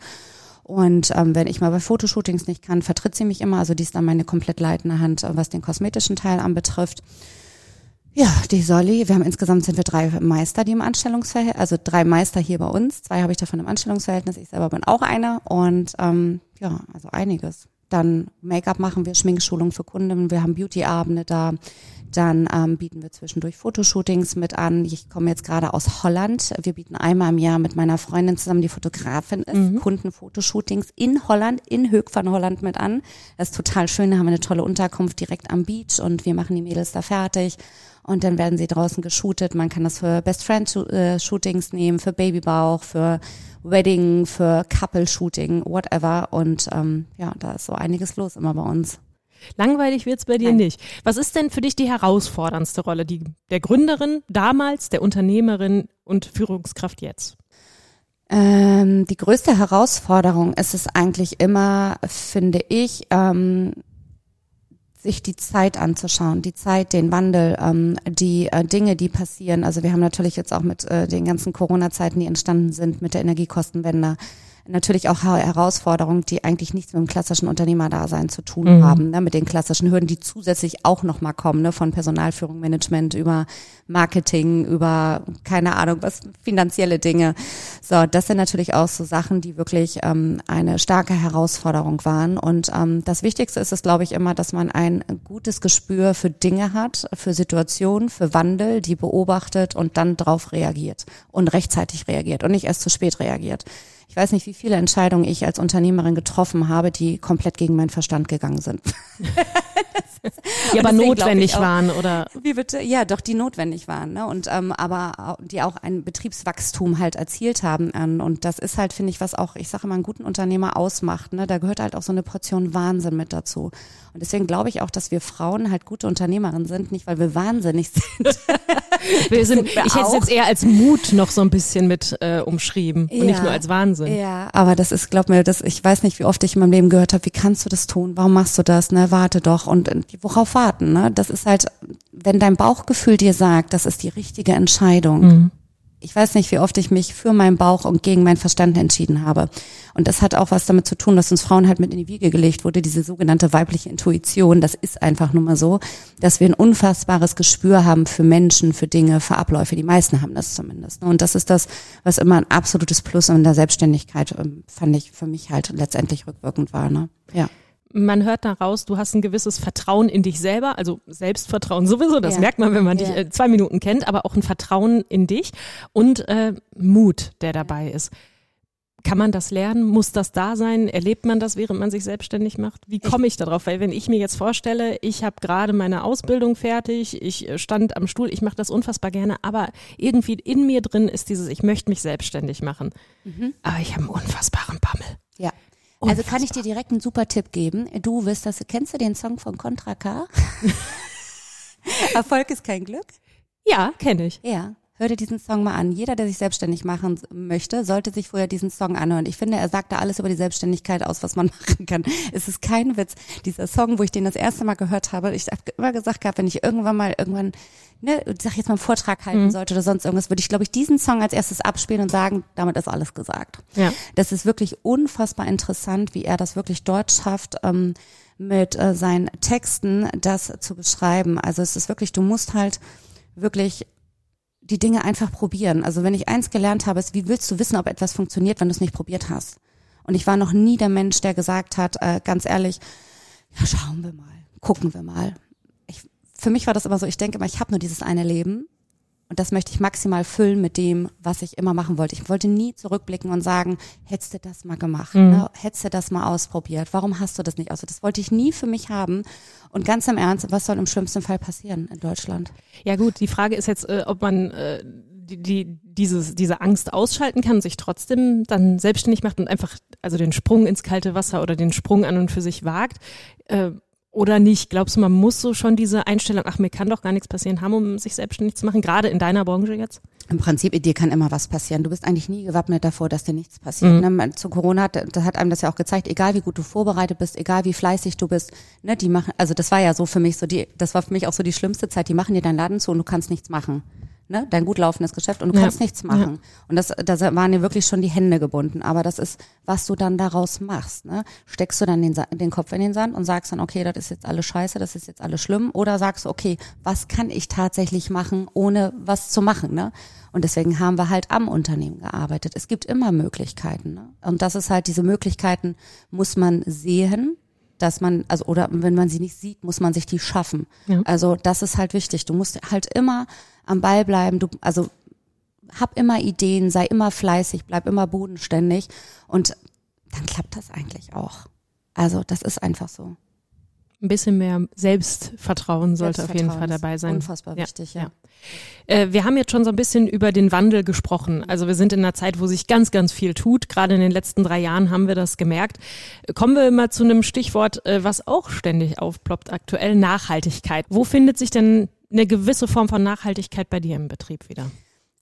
Und ähm, wenn ich mal bei Fotoshootings nicht kann, vertritt sie mich immer. Also die ist dann meine komplett leitende Hand, was den kosmetischen Teil anbetrifft. Ja, die Solly, wir haben insgesamt sind wir drei Meister, die im Anstellungsverhältnis, also drei Meister hier bei uns. Zwei habe ich davon im Anstellungsverhältnis, ich selber bin auch einer und ähm, ja, also einiges. Dann Make-up machen wir, Schminkschulung für Kunden, wir haben Beauty-Abende da. Dann ähm, bieten wir zwischendurch Fotoshootings mit an. Ich komme jetzt gerade aus Holland. Wir bieten einmal im Jahr mit meiner Freundin zusammen, die Fotografin ist, mhm. Kundenfotoshootings in Holland, in Höck von Holland mit an. Das ist total schön. Da haben wir eine tolle Unterkunft direkt am Beach und wir machen die Mädels da fertig. Und dann werden sie draußen geshootet. Man kann das für Best Friend äh, Shootings nehmen, für Babybauch, für Wedding, für Couple-Shooting, whatever. Und ähm, ja, da ist so einiges los immer bei uns. Langweilig wird's bei dir Nein. nicht. Was ist denn für dich die herausforderndste Rolle? Die der Gründerin damals, der Unternehmerin und Führungskraft jetzt? Ähm, die größte Herausforderung ist es eigentlich immer, finde ich, ähm, sich die Zeit anzuschauen, die Zeit, den Wandel, ähm, die äh, Dinge, die passieren. Also wir haben natürlich jetzt auch mit äh, den ganzen Corona-Zeiten, die entstanden sind, mit der Energiekostenwende, natürlich auch Herausforderungen, die eigentlich nichts mit dem klassischen Unternehmerdasein zu tun mhm. haben, ne, mit den klassischen Hürden, die zusätzlich auch nochmal kommen, ne, von Personalführung, Management über Marketing, über keine Ahnung, was finanzielle Dinge. So, das sind natürlich auch so Sachen, die wirklich ähm, eine starke Herausforderung waren. Und ähm, das Wichtigste ist es, glaube ich, immer, dass man ein gutes Gespür für Dinge hat, für Situationen, für Wandel, die beobachtet und dann drauf reagiert und rechtzeitig reagiert und nicht erst zu spät reagiert. Ich weiß nicht, wie viele Entscheidungen ich als Unternehmerin getroffen habe, die komplett gegen meinen Verstand gegangen sind. die aber notwendig auch, waren, oder? Wie bitte? Ja, doch, die notwendig waren, ne? Und ähm, aber die auch ein Betriebswachstum halt erzielt haben. Ähm, und das ist halt, finde ich, was auch, ich sage immer, einen guten Unternehmer ausmacht. Ne? Da gehört halt auch so eine Portion Wahnsinn mit dazu. Und deswegen glaube ich auch, dass wir Frauen halt gute Unternehmerinnen sind, nicht weil wir wahnsinnig sind. wir sind, ich hätte es jetzt eher als Mut noch so ein bisschen mit äh, umschrieben ja, und nicht nur als Wahnsinn. Ja, aber das ist, glaub mir, das, ich weiß nicht, wie oft ich in meinem Leben gehört habe, wie kannst du das tun? Warum machst du das? Ne, warte doch. Und worauf warten? Ne? Das ist halt, wenn dein Bauchgefühl dir sagt, das ist die richtige Entscheidung. Mhm ich weiß nicht, wie oft ich mich für meinen Bauch und gegen meinen Verstand entschieden habe. Und das hat auch was damit zu tun, dass uns Frauen halt mit in die Wiege gelegt wurde, diese sogenannte weibliche Intuition. Das ist einfach nur mal so, dass wir ein unfassbares Gespür haben für Menschen, für Dinge, für Abläufe. Die meisten haben das zumindest. Und das ist das, was immer ein absolutes Plus in der Selbstständigkeit, ähm, fand ich für mich halt letztendlich rückwirkend war. Ne? Ja man hört daraus, du hast ein gewisses Vertrauen in dich selber, also Selbstvertrauen sowieso, das ja. merkt man, wenn man ja. dich äh, zwei Minuten kennt, aber auch ein Vertrauen in dich und äh, Mut, der dabei ist. Kann man das lernen? Muss das da sein? Erlebt man das, während man sich selbstständig macht? Wie komme ich darauf? Weil wenn ich mir jetzt vorstelle, ich habe gerade meine Ausbildung fertig, ich äh, stand am Stuhl, ich mache das unfassbar gerne, aber irgendwie in mir drin ist dieses, ich möchte mich selbstständig machen. Mhm. Aber ich habe einen unfassbaren Bammel. Ja. Also kann ich dir direkt einen super Tipp geben. Du wirst das, kennst du den Song von Contra K? Erfolg ist kein Glück? Ja, kenne ich. Ja. Hör dir diesen Song mal an. Jeder, der sich selbstständig machen möchte, sollte sich vorher diesen Song anhören. Ich finde, er sagt da alles über die Selbstständigkeit aus, was man machen kann. Es ist kein Witz. Dieser Song, wo ich den das erste Mal gehört habe, ich habe immer gesagt gehabt, wenn ich irgendwann mal irgendwann, ne, ich sag jetzt mal einen Vortrag halten mhm. sollte oder sonst irgendwas, würde ich, glaube ich, diesen Song als erstes abspielen und sagen, damit ist alles gesagt. Ja. Das ist wirklich unfassbar interessant, wie er das wirklich deutsch schafft. Ähm, mit äh, seinen Texten das zu beschreiben. Also es ist wirklich, du musst halt wirklich die Dinge einfach probieren. Also wenn ich eins gelernt habe, ist, wie willst du wissen, ob etwas funktioniert, wenn du es nicht probiert hast? Und ich war noch nie der Mensch, der gesagt hat, äh, ganz ehrlich, ja, schauen wir mal, gucken wir mal. Ich, für mich war das immer so, ich denke immer, ich habe nur dieses eine Leben und das möchte ich maximal füllen mit dem, was ich immer machen wollte. Ich wollte nie zurückblicken und sagen, hättest du das mal gemacht, mhm. ne? hättest du das mal ausprobiert, warum hast du das nicht aus? Das wollte ich nie für mich haben. Und ganz im Ernst, was soll im schlimmsten Fall passieren in Deutschland? Ja gut, die Frage ist jetzt, äh, ob man äh, die, die, dieses, diese Angst ausschalten kann, sich trotzdem dann selbstständig macht und einfach also den Sprung ins kalte Wasser oder den Sprung an und für sich wagt. Äh, oder nicht? Glaubst du, man muss so schon diese Einstellung, ach, mir kann doch gar nichts passieren, haben, um sich selbstständig zu machen, gerade in deiner Branche jetzt? Im Prinzip, dir kann immer was passieren. Du bist eigentlich nie gewappnet davor, dass dir nichts passiert. Mhm. Ne? Zu Corona hat, das hat einem das ja auch gezeigt, egal wie gut du vorbereitet bist, egal wie fleißig du bist, ne, die machen, also das war ja so für mich so die, das war für mich auch so die schlimmste Zeit, die machen dir deinen Laden zu und du kannst nichts machen ne, dein gut laufendes Geschäft und du ja. kannst nichts machen. Ja. Und das, da waren dir wirklich schon die Hände gebunden. Aber das ist, was du dann daraus machst. Ne? Steckst du dann den, den Kopf in den Sand und sagst dann, okay, das ist jetzt alles scheiße, das ist jetzt alles schlimm. Oder sagst du, okay, was kann ich tatsächlich machen, ohne was zu machen? Ne? Und deswegen haben wir halt am Unternehmen gearbeitet. Es gibt immer Möglichkeiten. Ne? Und das ist halt, diese Möglichkeiten muss man sehen dass man, also oder wenn man sie nicht sieht, muss man sich die schaffen. Ja. Also das ist halt wichtig. Du musst halt immer am Ball bleiben. Du, also hab immer Ideen, sei immer fleißig, bleib immer bodenständig und dann klappt das eigentlich auch. Also das ist einfach so. Ein bisschen mehr Selbstvertrauen sollte Selbstvertrauen auf jeden Fall dabei sein. Unfassbar wichtig, ja. ja. Äh, wir haben jetzt schon so ein bisschen über den Wandel gesprochen. Also wir sind in einer Zeit, wo sich ganz, ganz viel tut. Gerade in den letzten drei Jahren haben wir das gemerkt. Kommen wir mal zu einem Stichwort, äh, was auch ständig aufploppt aktuell, Nachhaltigkeit. Wo findet sich denn eine gewisse Form von Nachhaltigkeit bei dir im Betrieb wieder?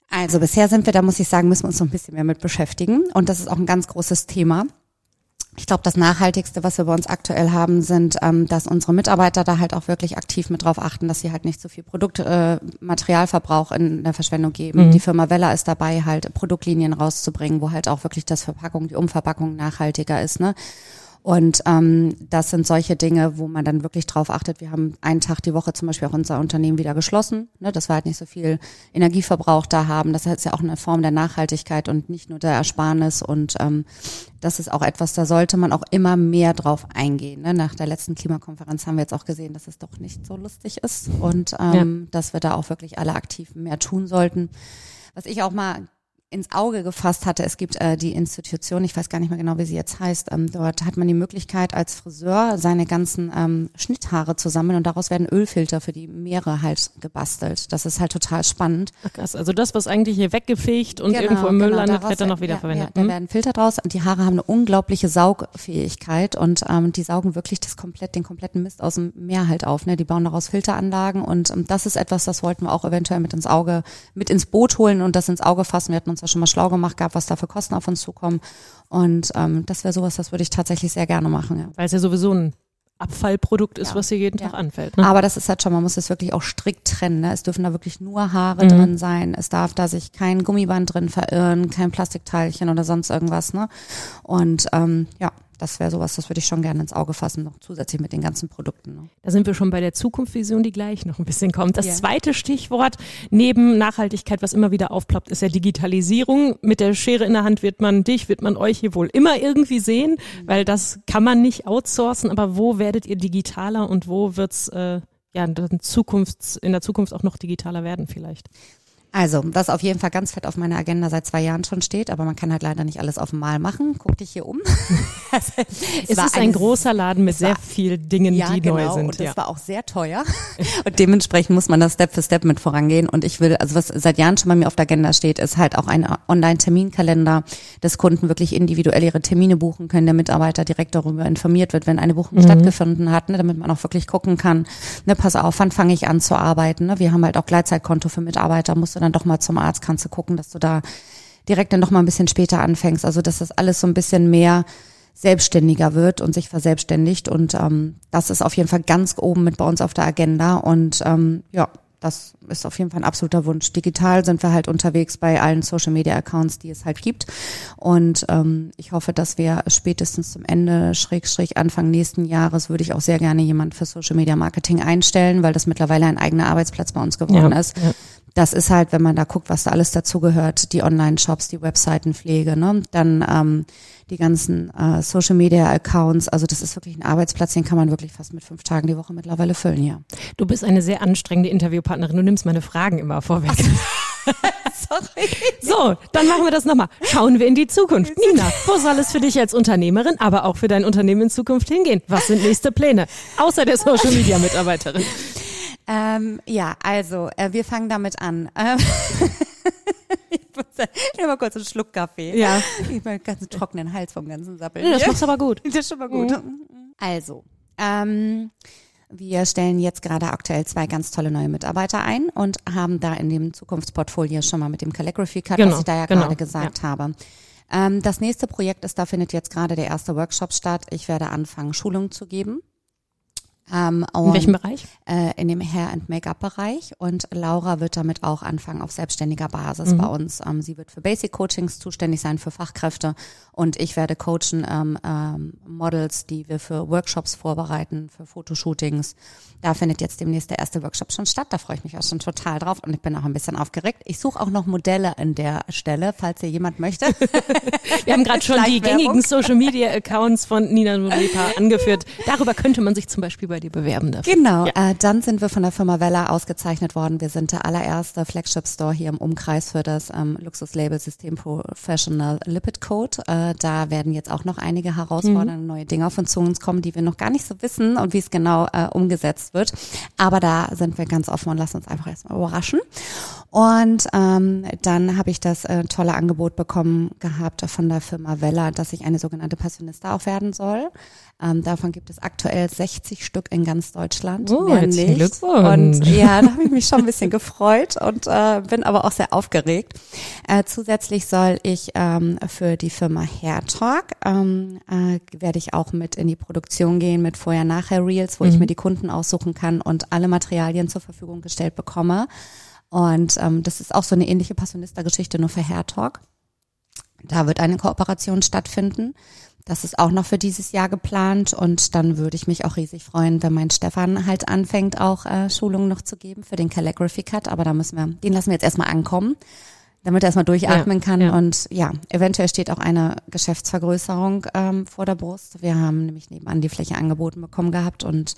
Also bisher sind wir, da muss ich sagen, müssen wir uns noch ein bisschen mehr mit beschäftigen. Und das ist auch ein ganz großes Thema Ich glaube, das Nachhaltigste, was wir bei uns aktuell haben, sind, ähm, dass unsere Mitarbeiter da halt auch wirklich aktiv mit drauf achten, dass sie halt nicht so viel Produktmaterialverbrauch äh, in der Verschwendung geben. Mhm. Die Firma Vella ist dabei, halt Produktlinien rauszubringen, wo halt auch wirklich das Verpackung, die Umverpackung nachhaltiger ist. Ne? Und ähm, das sind solche Dinge, wo man dann wirklich drauf achtet. Wir haben einen Tag die Woche zum Beispiel auch unser Unternehmen wieder geschlossen, ne, dass wir halt nicht so viel Energieverbrauch da haben. Das ist ja auch eine Form der Nachhaltigkeit und nicht nur der Ersparnis. Und ähm, das ist auch etwas, da sollte man auch immer mehr drauf eingehen. Ne? Nach der letzten Klimakonferenz haben wir jetzt auch gesehen, dass es doch nicht so lustig ist und ähm, ja. dass wir da auch wirklich alle aktiv mehr tun sollten. Was ich auch mal ins Auge gefasst hatte. Es gibt äh, die Institution, ich weiß gar nicht mehr genau, wie sie jetzt heißt. Ähm, dort hat man die Möglichkeit, als Friseur seine ganzen ähm, Schnitthaare zu sammeln und daraus werden Ölfilter für die Meere halt gebastelt. Das ist halt total spannend. Ach krass, also das, was eigentlich hier weggefegt und genau, irgendwo im Müll genau, landet, wird dann noch wieder ja, verwendet. Ja, da hm? werden Filter draus und die Haare haben eine unglaubliche Saugfähigkeit und ähm, die saugen wirklich das komplett, den kompletten Mist aus dem Meer halt auf. Ne? Die bauen daraus Filteranlagen und ähm, das ist etwas, das wollten wir auch eventuell mit ins Auge, mit ins Boot holen und das ins Auge fassen. Wir hatten uns ja schon mal schlau gemacht gehabt, was da für Kosten auf uns zukommen. Und ähm, das wäre sowas, das würde ich tatsächlich sehr gerne machen. Ja. Weil es ja sowieso ein Abfallprodukt ist, ja. was hier jeden ja. Tag anfällt. Ne? Aber das ist halt schon, man muss es wirklich auch strikt trennen. Ne? Es dürfen da wirklich nur Haare mhm. drin sein. Es darf da sich kein Gummiband drin verirren, kein Plastikteilchen oder sonst irgendwas. Ne? Und ähm, ja, das wäre sowas, das würde ich schon gerne ins Auge fassen, noch zusätzlich mit den ganzen Produkten. Ne? Da sind wir schon bei der Zukunftsvision, die gleich noch ein bisschen kommt. Das ja. zweite Stichwort neben Nachhaltigkeit, was immer wieder aufploppt, ist ja Digitalisierung. Mit der Schere in der Hand wird man dich, wird man euch hier wohl immer irgendwie sehen, mhm. weil das kann man nicht outsourcen. Aber wo werdet ihr digitaler und wo wird's äh, ja in, in der Zukunft auch noch digitaler werden vielleicht? Also, was auf jeden Fall ganz fett auf meiner Agenda seit zwei Jahren schon steht, aber man kann halt leider nicht alles auf einmal machen. Guck dich hier um. es, es ist ein großer Laden mit sehr vielen Dingen, ja, die genau, neu sind. Und das ja. war auch sehr teuer. Und dementsprechend muss man das Step für Step mit vorangehen. Und ich will, also was seit Jahren schon bei mir auf der Agenda steht, ist halt auch ein Online-Terminkalender, dass Kunden wirklich individuell ihre Termine buchen können, der Mitarbeiter direkt darüber informiert wird, wenn eine Buchung mhm. stattgefunden hat, ne, damit man auch wirklich gucken kann, ne, pass auf, wann fange ich an zu arbeiten. Ne? Wir haben halt auch Gleitzeitkonto für Mitarbeiter, musst du dann doch mal zum Arzt, kannst du gucken, dass du da direkt dann noch mal ein bisschen später anfängst. Also dass das alles so ein bisschen mehr selbstständiger wird und sich verselbstständigt. Und ähm, das ist auf jeden Fall ganz oben mit bei uns auf der Agenda. Und ähm, ja, das ist auf jeden Fall ein absoluter Wunsch. Digital sind wir halt unterwegs bei allen Social Media Accounts, die es halt gibt. Und ähm, ich hoffe, dass wir spätestens zum Ende, Schräg, Schräg, Anfang nächsten Jahres, würde ich auch sehr gerne jemand für Social Media Marketing einstellen, weil das mittlerweile ein eigener Arbeitsplatz bei uns geworden ja, ist. Ja das ist halt, wenn man da guckt, was da alles dazugehört, die Online-Shops, die Webseitenpflege, ne? dann ähm, die ganzen äh, Social-Media-Accounts. Also das ist wirklich ein Arbeitsplatz, den kann man wirklich fast mit fünf Tagen die Woche mittlerweile füllen, ja. Du bist eine sehr anstrengende Interviewpartnerin. Du nimmst meine Fragen immer vorweg. Sorry. So, dann machen wir das nochmal. Schauen wir in die Zukunft. Nina, wo soll es für dich als Unternehmerin, aber auch für dein Unternehmen in Zukunft hingehen? Was sind nächste Pläne? Außer der Social Media Mitarbeiterin. Ähm, ja, also äh, wir fangen damit an. Ähm, ich muss ja, mal kurz einen Schluck Kaffee. Ja. Ich habe einen ganz trockenen Hals vom ganzen Sappeln. Ja, das macht's aber gut. Das ist schon mal gut. Mhm. Also, ähm, wir stellen jetzt gerade aktuell zwei ganz tolle neue Mitarbeiter ein und haben da in dem Zukunftsportfolio schon mal mit dem Calligraphy Cut, genau, was ich da ja genau, gerade gesagt ja. habe. Ähm, das nächste Projekt ist, da findet jetzt gerade der erste Workshop statt. Ich werde anfangen, Schulungen zu geben ähm, in welchem Bereich? Äh, in dem Hair- and Make-up-Bereich. Und Laura wird damit auch anfangen auf selbstständiger Basis mhm. bei uns. Ähm, sie wird für Basic-Coachings zuständig sein, für Fachkräfte. Und ich werde coachen ähm, ähm, Models, die wir für Workshops vorbereiten, für Fotoshootings. Da findet jetzt demnächst der erste Workshop schon statt. Da freue ich mich auch schon total drauf. Und ich bin auch ein bisschen aufgeregt. Ich suche auch noch Modelle an der Stelle, falls hier jemand möchte. wir haben gerade schon die gängigen Social-Media-Accounts von Nina Nulepa angeführt. Darüber könnte man sich zum Beispiel bei dir bewerben dafür. Genau, ja. äh, dann sind wir von der Firma Vella ausgezeichnet worden. Wir sind der allererste Flagship-Store hier im Umkreis für das ähm, Luxuslabel-System Professional Lipid Code. Äh, da werden jetzt auch noch einige herausfordernde mhm. neue Dinge auf uns zu uns kommen, die wir noch gar nicht so wissen und wie es genau äh, umgesetzt wird. Aber da sind wir ganz offen und lassen uns einfach erstmal überraschen. Und ähm, dann habe ich das äh, tolle Angebot bekommen gehabt von der Firma Vella, dass ich eine sogenannte Passionista auch werden soll. Ähm, davon gibt es aktuell 60 Stück in ganz Deutschland. Oh, herzlichen. Glückwunsch. Und ja, da habe ich mich schon ein bisschen gefreut und äh, bin aber auch sehr aufgeregt. Äh, zusätzlich soll ich ähm, für die Firma Hair Talk, ähm, äh, werde ich auch mit in die Produktion gehen mit Vorher-Nachher-Reels, wo ich mir die Kunden aussuchen kann und alle Materialien zur Verfügung gestellt bekomme. Und ähm, das ist auch so eine ähnliche Passionista-Geschichte, nur für Hair Talk. Da wird eine Kooperation stattfinden. Das ist auch noch für dieses Jahr geplant und dann würde ich mich auch riesig freuen, wenn mein Stefan halt anfängt, auch äh, Schulungen noch zu geben für den Calligraphy Cut. Aber da müssen wir, den lassen wir jetzt erstmal ankommen, damit er erstmal durchatmen Ja, kann. ja. Und ja, eventuell steht auch eine Geschäftsvergrößerung ähm, vor der Brust. Wir haben nämlich nebenan die Fläche angeboten bekommen gehabt und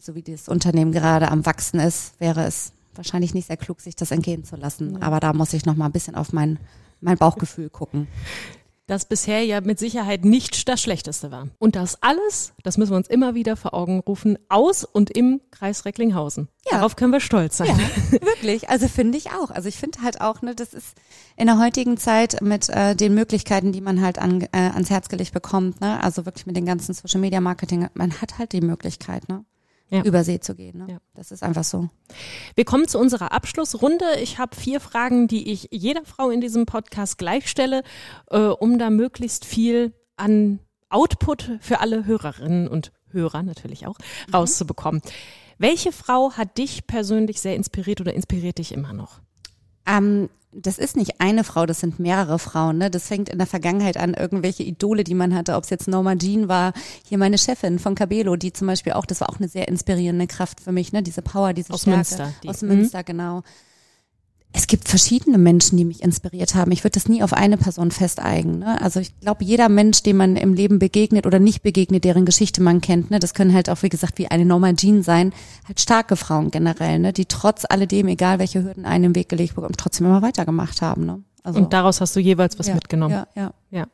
so wie das Unternehmen gerade am wachsen ist, wäre es wahrscheinlich nicht sehr klug, sich das entgehen zu lassen. Aber da muss ich noch mal ein bisschen auf mein mein Bauchgefühl gucken. Das bisher ja mit Sicherheit nicht das Schlechteste war. Und das alles, das müssen wir uns immer wieder vor Augen rufen, aus und im Kreis Recklinghausen. Ja. Darauf können wir stolz sein. Ja, wirklich. Also finde ich auch. Also ich finde halt auch, ne, das ist in der heutigen Zeit mit äh, den Möglichkeiten, die man halt an, äh, ans Herz gelegt bekommt, ne, also wirklich mit den ganzen Social Media Marketing, man hat halt die Möglichkeit, ne, Ja. über See zu gehen. Ne? Ja. Das ist einfach so. Wir kommen zu unserer Abschlussrunde. Ich habe vier Fragen, die ich jeder Frau in diesem Podcast gleich stelle, äh, um da möglichst viel an Output für alle Hörerinnen und Hörer natürlich auch rauszubekommen. Welche Frau hat dich persönlich sehr inspiriert oder inspiriert dich immer noch? Ähm, das ist nicht eine Frau, das sind mehrere Frauen. Ne? Das fängt in der Vergangenheit an, irgendwelche Idole, die man hatte, ob es jetzt Norma Jean war, hier meine Chefin von Cabello, die zum Beispiel auch, das war auch eine sehr inspirierende Kraft für mich, ne? diese Power, diese Aus Stärke. Münster, die- Aus Mhm. Münster, genau. Es gibt verschiedene Menschen, die mich inspiriert haben. Ich würde das nie auf eine Person festeigen. Ne? Also ich glaube, jeder Mensch, dem man im Leben begegnet oder nicht begegnet, deren Geschichte man kennt, ne, das können halt auch, wie gesagt, wie eine Norma Jean sein, halt starke Frauen generell, ne, die trotz alledem, egal welche Hürden einen im Weg gelegt bekommen, trotzdem immer weitergemacht haben. Ne? Also, Und daraus hast du jeweils was ja, mitgenommen. Ja, ja. Ja.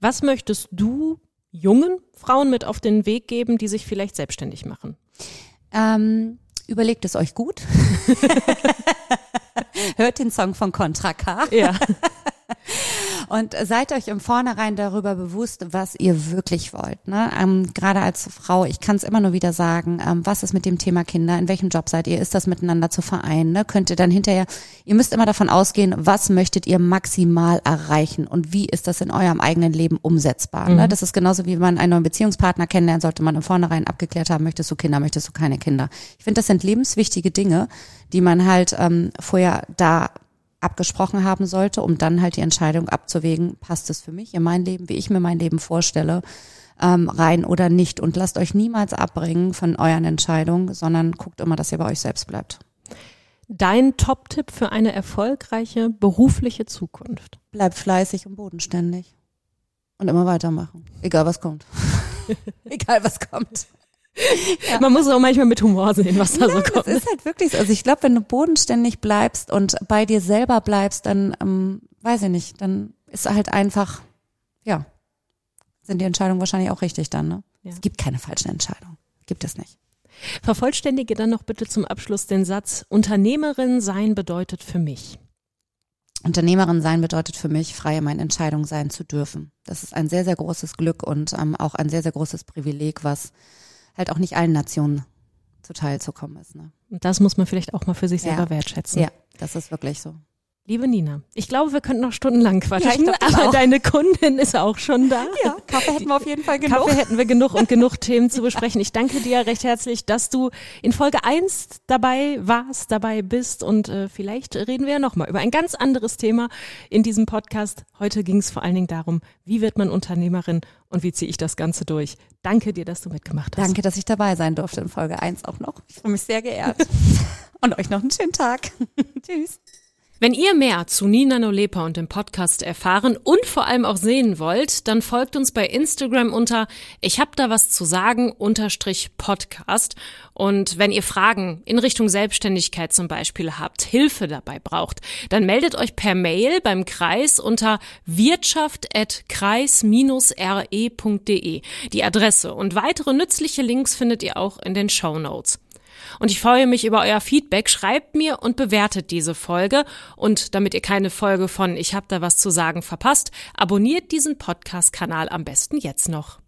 Was möchtest du jungen Frauen mit auf den Weg geben, die sich vielleicht selbstständig machen? Ähm, überlegt es euch gut. Hört den Song von Contra K. Ja. Und seid euch im Vornherein darüber bewusst, was ihr wirklich wollt. Ne? Ähm, Gerade als Frau, ich kann es immer nur wieder sagen, ähm, was ist mit dem Thema Kinder, in welchem Job seid ihr, ist das miteinander zu vereinen? Ne? Könnt ihr dann hinterher, ihr müsst immer davon ausgehen, was möchtet ihr maximal erreichen und wie ist das in eurem eigenen Leben umsetzbar? Ne? Das ist genauso wie man einen neuen Beziehungspartner kennenlernt, sollte man im Vornherein abgeklärt haben, möchtest du Kinder, möchtest du keine Kinder. Ich finde, das sind lebenswichtige Dinge, die man halt ähm, vorher da abgesprochen haben sollte, um dann halt die Entscheidung abzuwägen, passt es für mich in mein Leben, wie ich mir mein Leben vorstelle, ähm, rein oder nicht. Und lasst euch niemals abbringen von euren Entscheidungen, sondern guckt immer, dass ihr bei euch selbst bleibt. Dein Top-Tipp für eine erfolgreiche berufliche Zukunft? Bleibt fleißig und bodenständig. Und immer weitermachen. Egal was kommt. Egal was kommt. Man muss auch manchmal mit Humor sehen, was da so Das kommt. ist halt wirklich so. Also ich glaube, wenn du bodenständig bleibst und bei dir selber bleibst, dann, ähm, weiß ich nicht, dann ist halt einfach, ja, sind die Entscheidungen wahrscheinlich auch richtig dann. Ne? Ja. Es gibt keine falschen Entscheidungen. Gibt es nicht. Vervollständige dann noch bitte zum Abschluss den Satz, Unternehmerin sein bedeutet für mich. Unternehmerin sein bedeutet für mich, frei in meinen Entscheidungen sein zu dürfen. Das ist ein sehr, sehr großes Glück und ähm, auch ein sehr, sehr großes Privileg, was halt auch nicht allen Nationen zuteil zu kommen ist. Ne? Und das muss man vielleicht auch mal für sich Ja. selber wertschätzen. Ja, das ist wirklich so. Liebe Nina, ich glaube, wir könnten noch stundenlang quatschen, Ja, ich glaub, aber auch. deine Kundin ist auch schon da. Ja, Kaffee hätten wir auf jeden Fall Kaffee hätten wir genug und genug Themen zu besprechen. Ich danke dir recht herzlich, dass du in Folge 1 dabei warst, dabei bist und äh, vielleicht reden wir ja nochmal über ein ganz anderes Thema in diesem Podcast. Heute ging es vor allen Dingen darum, wie wird man Unternehmerin und wie ziehe ich das Ganze durch. Danke dir, dass du mitgemacht hast. Danke, dass ich dabei sein durfte in Folge 1 auch noch. Ich fühle mich sehr geehrt. Und euch noch einen schönen Tag. Tschüss. Wenn ihr mehr zu Nina Nolepa und dem Podcast erfahren und vor allem auch sehen wollt, dann folgt uns bei Instagram unter Ich hab da was zu sagen unterstrich Podcast. Und wenn ihr Fragen in Richtung Selbstständigkeit zum Beispiel habt, Hilfe dabei braucht, dann meldet euch per Mail beim Kreis unter wirtschaft.kreis-re.de die Adresse und weitere nützliche Links findet ihr auch in den Show Notes. Und ich freue mich über euer Feedback. Schreibt mir und bewertet diese Folge. Und damit ihr keine Folge von Ich hab da was zu sagen verpasst, abonniert diesen Podcast-Kanal am besten jetzt noch.